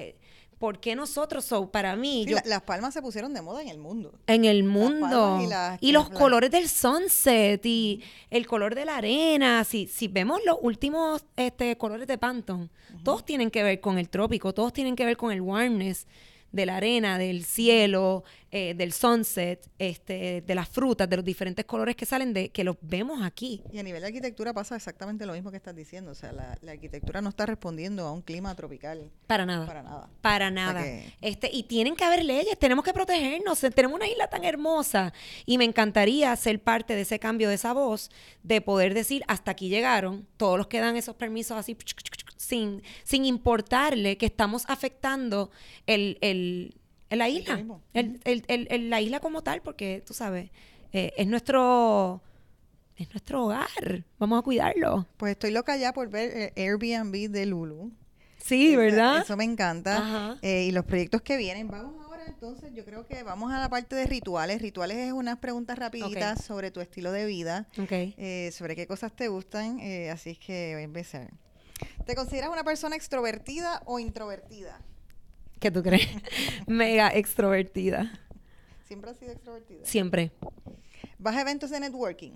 ¿por qué nosotros? So, para mí.
las palmas se pusieron de moda en el mundo.
En el mundo. Y, los colores del sunset y el color de la arena. Si, si vemos los últimos este, colores de Pantone, todos tienen que ver con el trópico, todos tienen que ver con el warmness de la arena, del cielo, eh, del sunset, este, de las frutas, de los diferentes colores que salen, de que los vemos aquí.
Y a nivel de arquitectura pasa exactamente lo mismo que estás diciendo. O sea, la, arquitectura no está respondiendo a un clima tropical.
Para nada.
Para nada.
Para nada. este, y tienen que haber leyes, tenemos que protegernos. Tenemos una isla tan hermosa. Y me encantaría ser parte de ese cambio de esa voz, de poder decir, hasta aquí llegaron, todos los que dan esos permisos así, sin, sin importarle que estamos afectando el en la isla. El, la isla como tal, porque tú sabes, eh, es nuestro es nuestro hogar. Vamos a cuidarlo.
Pues estoy loca ya por ver el Airbnb de Lulu.
Sí, ¿verdad?
Eso me encanta. Eh, y los proyectos que vienen. Vamos ahora entonces, yo creo que vamos a la parte de rituales. Rituales es unas preguntas rapiditas sobre tu estilo de vida, eh, sobre qué cosas te gustan. así es que voy a empezar. ¿Te consideras una persona extrovertida o introvertida?
¿Qué tú crees? Mega extrovertida.
¿Siempre has sido extrovertida?
Siempre.
¿Vas a eventos de networking?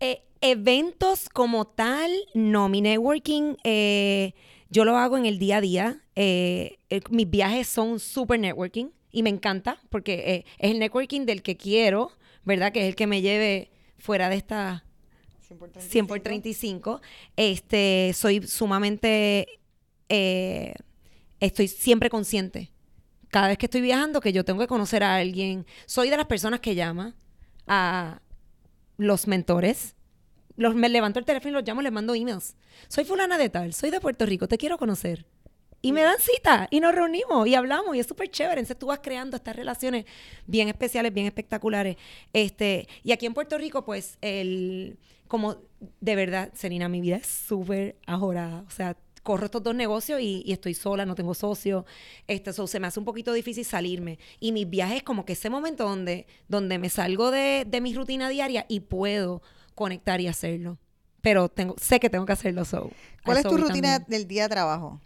Eh, eventos como tal, no. Mi networking, eh, yo lo hago en el día a día. Eh, mis viajes son super networking y me encanta porque es el networking del que quiero, ¿verdad? Que es el que me lleve fuera de esta 100 por 35. Este, soy sumamente estoy siempre consciente. Cada vez que estoy viajando, que yo tengo que conocer a alguien. Soy de las personas que llama a los mentores. Los, me levanto el teléfono y los llamo, les mando emails. Soy fulana de tal, soy de Puerto Rico, te quiero conocer. Y me dan cita y nos reunimos y hablamos y es súper chévere. Entonces tú vas creando estas relaciones bien especiales, bien espectaculares. Este, y aquí en Puerto Rico, pues, el, como de verdad, Serena, mi vida es súper ajorada. O sea, corro estos dos negocios y, estoy sola, no tengo socio, este, se me hace un poquito difícil salirme. Y mis viajes como que ese momento donde, donde me salgo de, mi rutina diaria y puedo conectar y hacerlo. Pero tengo, sé que tengo que hacerlo. So,
¿Cuál es tu rutina del día de trabajo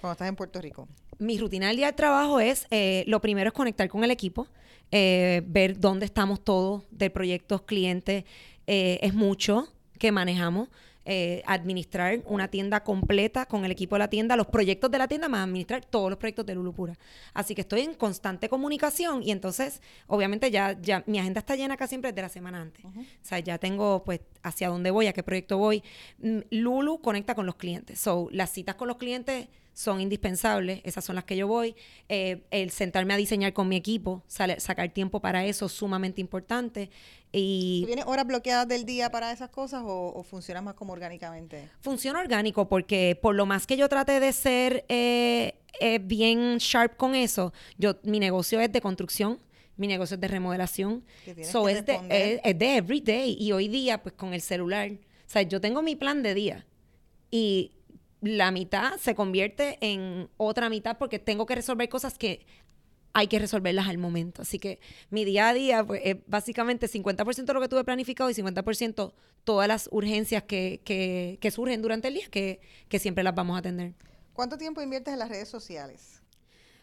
cuando estás en Puerto Rico?
Mi rutina del día de trabajo es, eh, lo primero es conectar con el equipo, eh, ver dónde estamos todos de proyectos, clientes, eh, es mucho que manejamos. Eh, administrar una tienda completa con el equipo de la tienda, los proyectos de la tienda, más administrar todos los proyectos de Lulupura. Así que estoy en constante comunicación y entonces, obviamente, ya, ya mi agenda está llena casi siempre de la semana antes. O sea, ya tengo, pues, hacia dónde voy, a qué proyecto voy. Mm, Lulu conecta con los clientes. So, las citas con los clientes son indispensables, esas son las que yo voy. Eh, el sentarme a diseñar con mi equipo, sacar tiempo para eso es sumamente importante. Y
¿Tienes horas bloqueadas del día para esas cosas o, funciona más como orgánicamente?
Funciona orgánico porque por lo más que yo trate de ser eh, eh, bien sharp con eso, yo mi negocio es de construcción mi negocio es de remodelación. So, de, es, es de everyday. Y hoy día, pues con el celular, o sea, yo tengo mi plan de día y la mitad se convierte en otra mitad porque tengo que resolver cosas que hay que resolverlas al momento. Así que mi día a día pues, es básicamente 50% lo que tuve planificado y 50% todas las urgencias que, que- que surgen durante el día, que, que siempre las vamos a atender.
¿Cuánto tiempo inviertes en las redes sociales?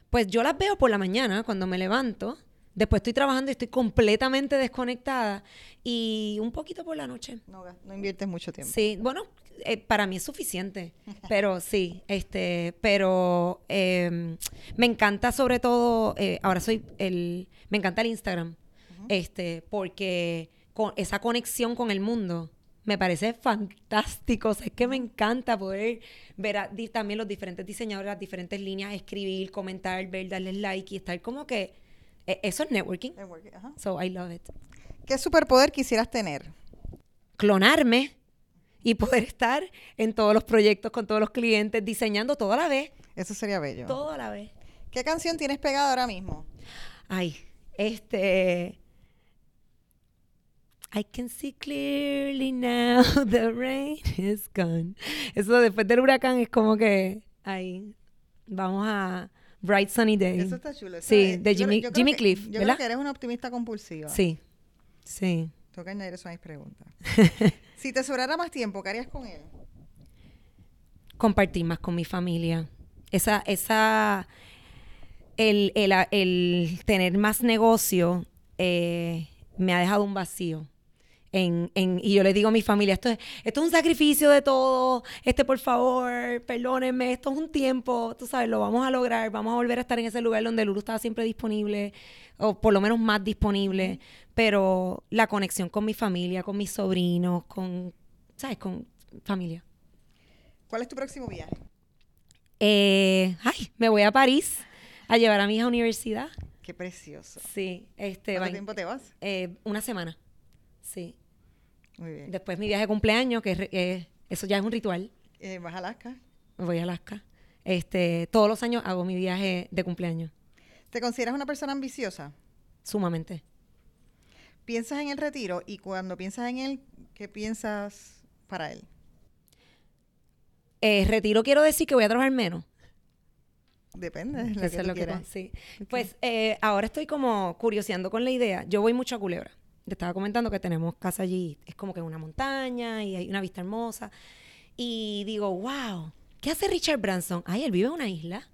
Pues yo las veo por la mañana cuando me levanto. Después estoy trabajando y estoy completamente desconectada. Y un poquito por la noche.
No inviertes mucho tiempo.
Sí, bueno, eh, para mí es suficiente. Pero sí, este, pero eh, me encanta sobre todo, eh, ahora soy el, me encanta el Instagram. Este, porque con esa conexión con el mundo me parece fantástico. O sea, es que me encanta poder ver a- di- también los diferentes diseñadores, las diferentes líneas, escribir, comentar, ver, darles like y estar como que eh, eso es networking.
Networking.
So I love it.
¿Qué superpoder quisieras tener?
clonarme y poder estar en todos los proyectos con todos los clientes, diseñando todo a la vez.
Eso sería bello.
Todo a la vez.
¿Qué canción tienes pegada ahora mismo?
Ay, este. I can see clearly now the rain is gone. Eso después del huracán es como que. Ay, vamos a Bright Sunny Day.
Eso está chulo. Eso
Sí,
es-
de Jimmy-
yo
Jimmy
que-
Cliff,
Yo creo
¿verdad?
que eres una optimista compulsiva.
Sí, sí.
Tengo que añadir eso a mis preguntas. si te sobrara más tiempo, ¿qué harías con él?
compartir más con mi familia. Esa, esa, el, el, el tener más negocio eh, me ha dejado un vacío. En, en, y yo le digo a mi familia, esto es, esto es un sacrificio de todo, este por favor, perdónenme, esto es un tiempo, tú sabes, lo vamos a lograr, vamos a volver a estar en ese lugar donde Lulu estaba siempre disponible, o por lo menos más disponible, pero la conexión con mi familia, con mis sobrinos, con, ¿sabes? Con familia.
¿Cuál es tu próximo viaje?
Eh, ay, me voy a París a llevar a mi hija a universidad.
Qué precioso.
Sí, este,
¿Cuánto
va-
tiempo te vas?
eh, una semana. Sí.
Muy bien.
Después mi viaje de cumpleaños, que es eh, eso ya es un ritual.
Eh, ¿Vas a Alaska?
Me voy a Alaska. Este, todos los años hago mi viaje de cumpleaños,
¿Te consideras una persona ambiciosa?
sumamente.
¿Piensas en el retiro? Y cuando piensas en él, ¿qué piensas para él?
Eh, retiro quiero decir que voy a trabajar menos.
Depende que
es
tú
lo que sí. Pues eh, ahora estoy como curioseando con la idea. Yo voy mucho a Culebra. Te estaba comentando que tenemos casa allí. Es como que una montaña y hay una vista hermosa. Y digo, wow, ¿qué hace Richard Branson? Ay, él vive en una isla.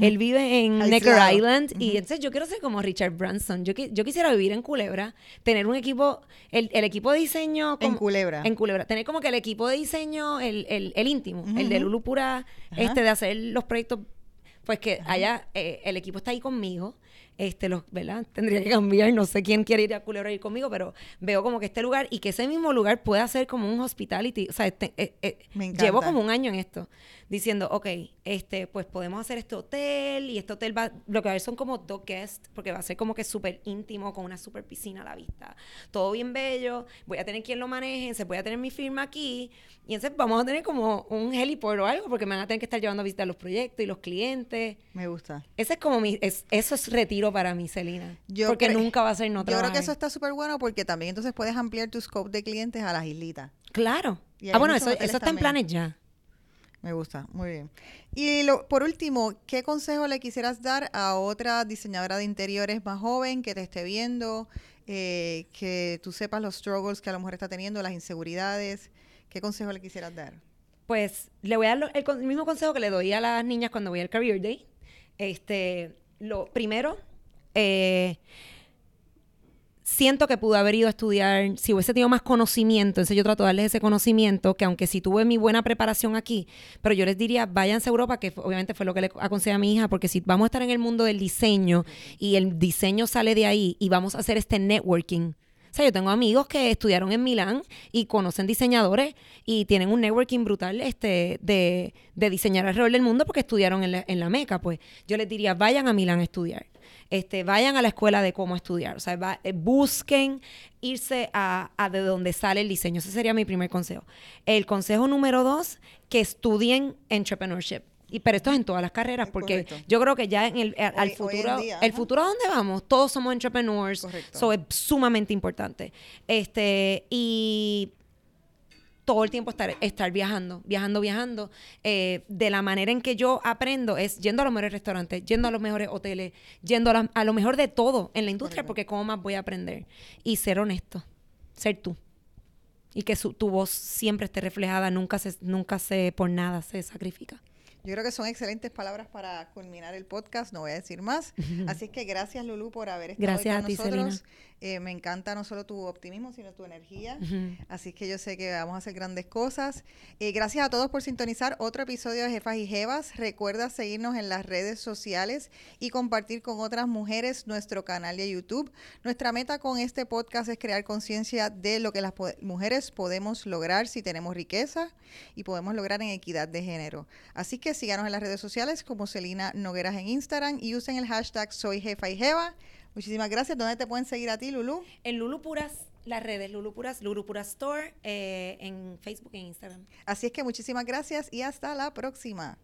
Él vive en Necker. Island y entonces yo quiero ser como Richard Branson. Yo, qui- yo quisiera vivir en Culebra, tener un equipo, el, el equipo de diseño...
En Culebra.
En Culebra. Tener como que el equipo de diseño, el, el, el íntimo, el de
Ujú.
Lulu Pura,
Ajá.
este, de hacer los proyectos pues que allá eh, el equipo está ahí conmigo. Este, los, ¿verdad? Tendría que cambiar, no sé quién quiere ir a Culebra ir conmigo, pero veo como que este lugar y que ese mismo lugar pueda ser como un hospitality. O sea, este, eh, eh,
Me
llevo como un año en esto, diciendo, ok, este, pues podemos hacer este hotel y este hotel va, lo que va a haber son como dos guests, porque va a ser como que súper íntimo, con una súper piscina a la vista. Todo bien bello, voy a tener quien lo maneje, se voy a tener mi firma aquí, y entonces vamos a tener como un heliport o algo, porque me van a tener que estar llevando a visitar los proyectos y los clientes.
Me gusta.
Ese es como mi, es- eso es retiro para mí, Celina.
Yo
porque nunca va a ser no
Yo creo que eso está súper bueno porque también entonces puedes ampliar tu scope de clientes a las islitas.
Claro. Ah, bueno, eso, eso está en planes ya.
Me gusta, muy bien. Y lo, por último, ¿qué consejo le quisieras dar a otra diseñadora de interiores más joven que te esté viendo, eh, que tú sepas los struggles que a lo mejor está teniendo, las inseguridades? ¿Qué consejo le quisieras dar?
Pues le voy a dar el, el mismo consejo que le doy a las niñas cuando voy al Career Day. Este, lo primero, eh, siento que pude haber ido a estudiar, si hubiese tenido más conocimiento, entonces yo trato de darles ese conocimiento, que aunque sí tuve mi buena preparación aquí, pero yo les diría, váyanse a Europa, que obviamente fue lo que le aconsejé a mi hija, porque si vamos a estar en el mundo del diseño y el diseño sale de ahí y vamos a hacer este networking, o sea, yo tengo amigos que estudiaron en Milán y conocen diseñadores y tienen un networking brutal este, de, diseñar alrededor del mundo porque estudiaron en la Meca. Pues yo les diría, vayan a Milán a estudiar. Este, vayan a la escuela de cómo estudiar. O sea, va- eh, busquen irse a, a de donde sale el diseño. Ese sería mi primer consejo. El consejo número dos, que estudien entrepreneurship Y, pero esto es en todas las carreras, porque yo creo que ya en el, al futuro, el futuro a dónde vamos, todos somos entrepreneurs, eso es sumamente importante. Este, y todo el tiempo estar, estar viajando, viajando, viajando. Eh, de la manera en que yo aprendo es yendo a los mejores restaurantes, yendo a los mejores hoteles, yendo a, lo mejor de todo en la industria, porque cómo más voy a aprender. Y ser honesto, ser tú. Y que tu voz siempre esté reflejada, nunca se, nunca se por nada se sacrifica.
Yo creo que son excelentes palabras para culminar el podcast, no voy a decir más. Así es que gracias Lulu por haber estado
gracias
con
a ti,
nosotros. Eh, me encanta no solo tu optimismo, sino tu energía. Así que yo sé que vamos a hacer grandes cosas. Eh, gracias a todos por sintonizar otro episodio de Jefas y Jevas. Recuerda seguirnos en las redes sociales y compartir con otras mujeres nuestro canal de YouTube. Nuestra meta con este podcast es crear conciencia de lo que las mujeres podemos lograr si tenemos riqueza y podemos lograr en equidad de género. Así que síganos en las redes sociales como Celina Nogueras en Instagram y usen el hashtag Soy Jefa y Jeva. Muchísimas gracias. ¿Dónde te pueden seguir a ti, Lulu?
En Lulu Puras, las redes Lulu Puras, Lulu Puras Store, eh, en Facebook e Instagram.
Así es que muchísimas gracias y hasta la próxima.